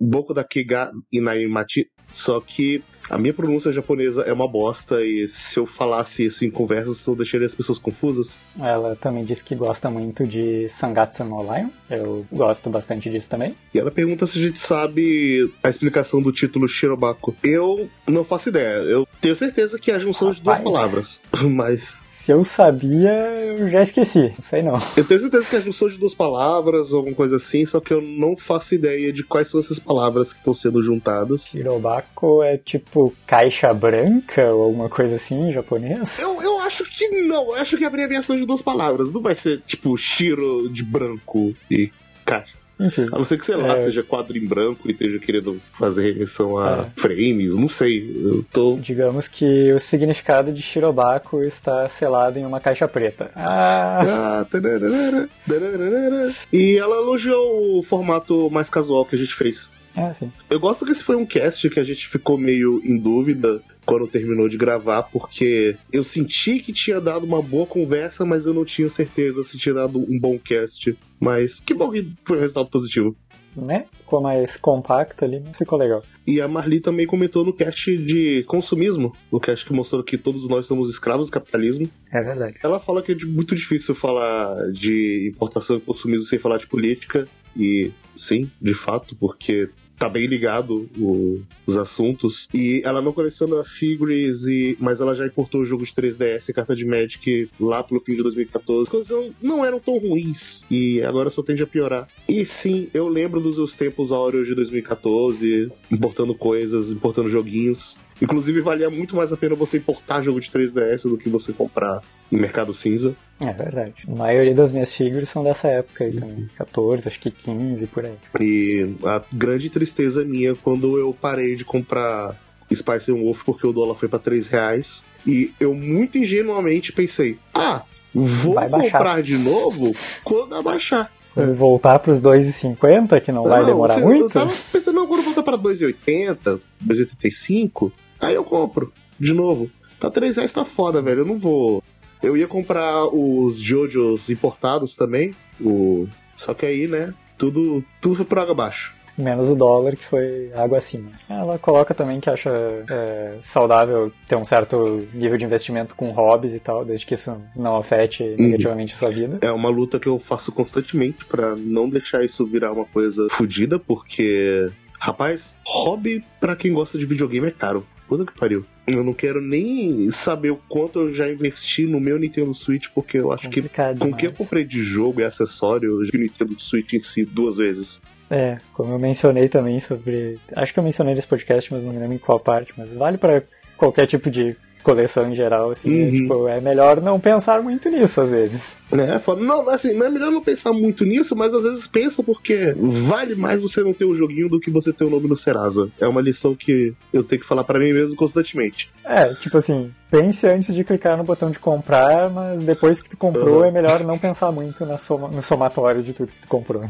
Boku da Kega Inaimachi. Só que a minha pronúncia japonesa é uma bosta e se eu falasse isso em conversas eu deixaria as pessoas confusas. Ela também disse que gosta muito de Sangatsu no Lion. Eu gosto bastante disso também. E ela pergunta se a gente sabe a explicação do título Shirobako. Eu não faço ideia. Eu tenho certeza que é a junção de duas Rapaz. palavras. *laughs* Mas Se eu sabia, eu já esqueci. Não sei não. eu tenho certeza que é a junção de duas palavras ou alguma coisa assim, só que eu não faço ideia de quais são essas palavras que estão sendo juntadas. Hirobako é tipo caixa branca ou alguma coisa assim em japonês? Eu, eu acho que não, eu acho que é a abreviação de duas palavras. Não vai ser tipo Shiro de branco e caixa. Enfim. A não ser que, sei lá, É. seja quadro em branco e esteja querendo fazer remissão a É. frames, não sei. Eu tô Digamos que o significado de Shirobako está selado em uma caixa preta. Ah, Ah, tararara, tararara. E ela elogiou o formato mais casual que a gente fez. É assim. Eu gosto que esse foi um cast que a gente ficou meio em dúvida quando terminou de gravar, porque eu senti que tinha dado uma boa conversa, mas eu não tinha certeza se tinha dado um bom cast. Mas que bom que foi um resultado positivo. Né? Ficou mais compacto ali, mas ficou legal. E a Marli também comentou no cast de consumismo, o cast que mostrou que todos nós somos escravos do capitalismo. É verdade. Ela fala que é muito difícil falar de importação e consumismo sem falar de política. E sim, de fato, porque tá bem ligado o- os assuntos. E ela não coleciona figures, e, mas ela já importou o jogo de 3DS e carta de Magic lá pelo fim de 2014. As coisas não, não eram tão ruins. E agora só tende a piorar. E sim, eu lembro dos meus tempos áureos de 2014, importando coisas, importando joguinhos. Inclusive, valia muito mais a pena você importar jogo de 3DS do que você comprar em Mercado Cinza. É verdade. A maioria das minhas figuras são dessa época aí também. 14, acho que 15 por aí. E a grande tristeza minha quando eu parei de comprar Spice Wolf porque o dólar foi pra 3 reais. E eu muito ingenuamente pensei: ah, vou Vai comprar de novo quando abaixar. E Voltar pros 2,50, que não vai Não, demorar se- muito. Eu tava pensando, não, quando voltar pra 2,80, 2,85, aí eu compro de novo. Tá 3 reais, tá foda, velho. Eu não vou. Eu ia comprar os Jojos importados também, o... só que aí, né, tudo, tudo foi por água abaixo. Menos o dólar, que foi água acima. Ela coloca também que acha é, saudável ter um certo nível de investimento com hobbies e tal, desde que isso não afete negativamente a sua vida. É uma luta que eu faço constantemente pra não deixar isso virar uma coisa fodida, porque, rapaz, hobby pra quem gosta de videogame é caro. Puta que pariu. Eu não quero nem saber o quanto eu já investi no meu Nintendo Switch, porque eu acho que Complicado com o que eu comprei de jogo e acessório, eu o Nintendo Switch em si duas vezes. É, como eu mencionei também sobre. Acho que eu mencionei nesse podcast, mas não me lembro em qual parte, mas vale pra qualquer tipo de coleção em geral, assim. é, Uhum. tipo, é melhor não pensar muito nisso às vezes. É, foda. não, assim, não é melhor não pensar muito nisso, mas às vezes pensa porque vale mais você não ter o joguinho do que você ter o nome no Serasa. É uma lição que eu tenho que falar pra mim mesmo constantemente. É, tipo assim, pense antes de clicar no botão de comprar, mas depois que tu comprou Uhum. é melhor não pensar muito na soma, no somatório de tudo que tu comprou.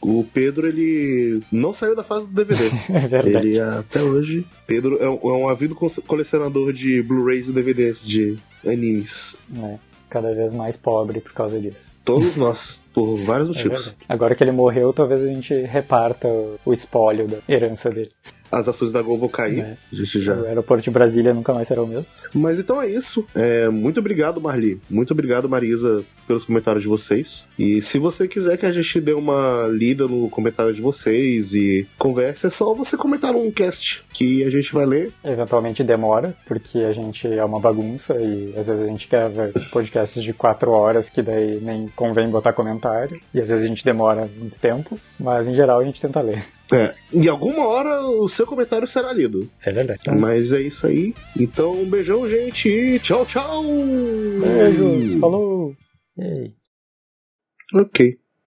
O Pedro, ele não saiu da fase do DVD. *laughs* É verdade. ele até hoje. Pedro é um, é um ávido co- colecionador de Blu-rays e DVDs de animes. né? Cada vez mais pobre por causa disso. Todos nós, por vários É motivos. verdade. Agora que ele morreu, talvez a gente reparta o, o espólio da herança dele. As ações da Gol vão cair. É. A gente já O aeroporto de Brasília nunca mais será o mesmo. Mas então é isso. É, muito obrigado, Marli. Muito obrigado, Marisa, pelos comentários de vocês. E se você quiser que a gente dê uma lida no comentário de vocês e converse, é só você comentar num cast que a gente vai ler. Eventualmente demora, porque a gente é uma bagunça e às vezes a gente grava podcasts de quatro horas que daí nem convém botar comentário. E às vezes a gente demora muito tempo, mas em geral a gente tenta ler. É, em alguma hora o seu comentário será lido. É verdade. Mas é isso aí. Então, um beijão, gente, e tchau, tchau! Beijos, falou! Ei. Ok.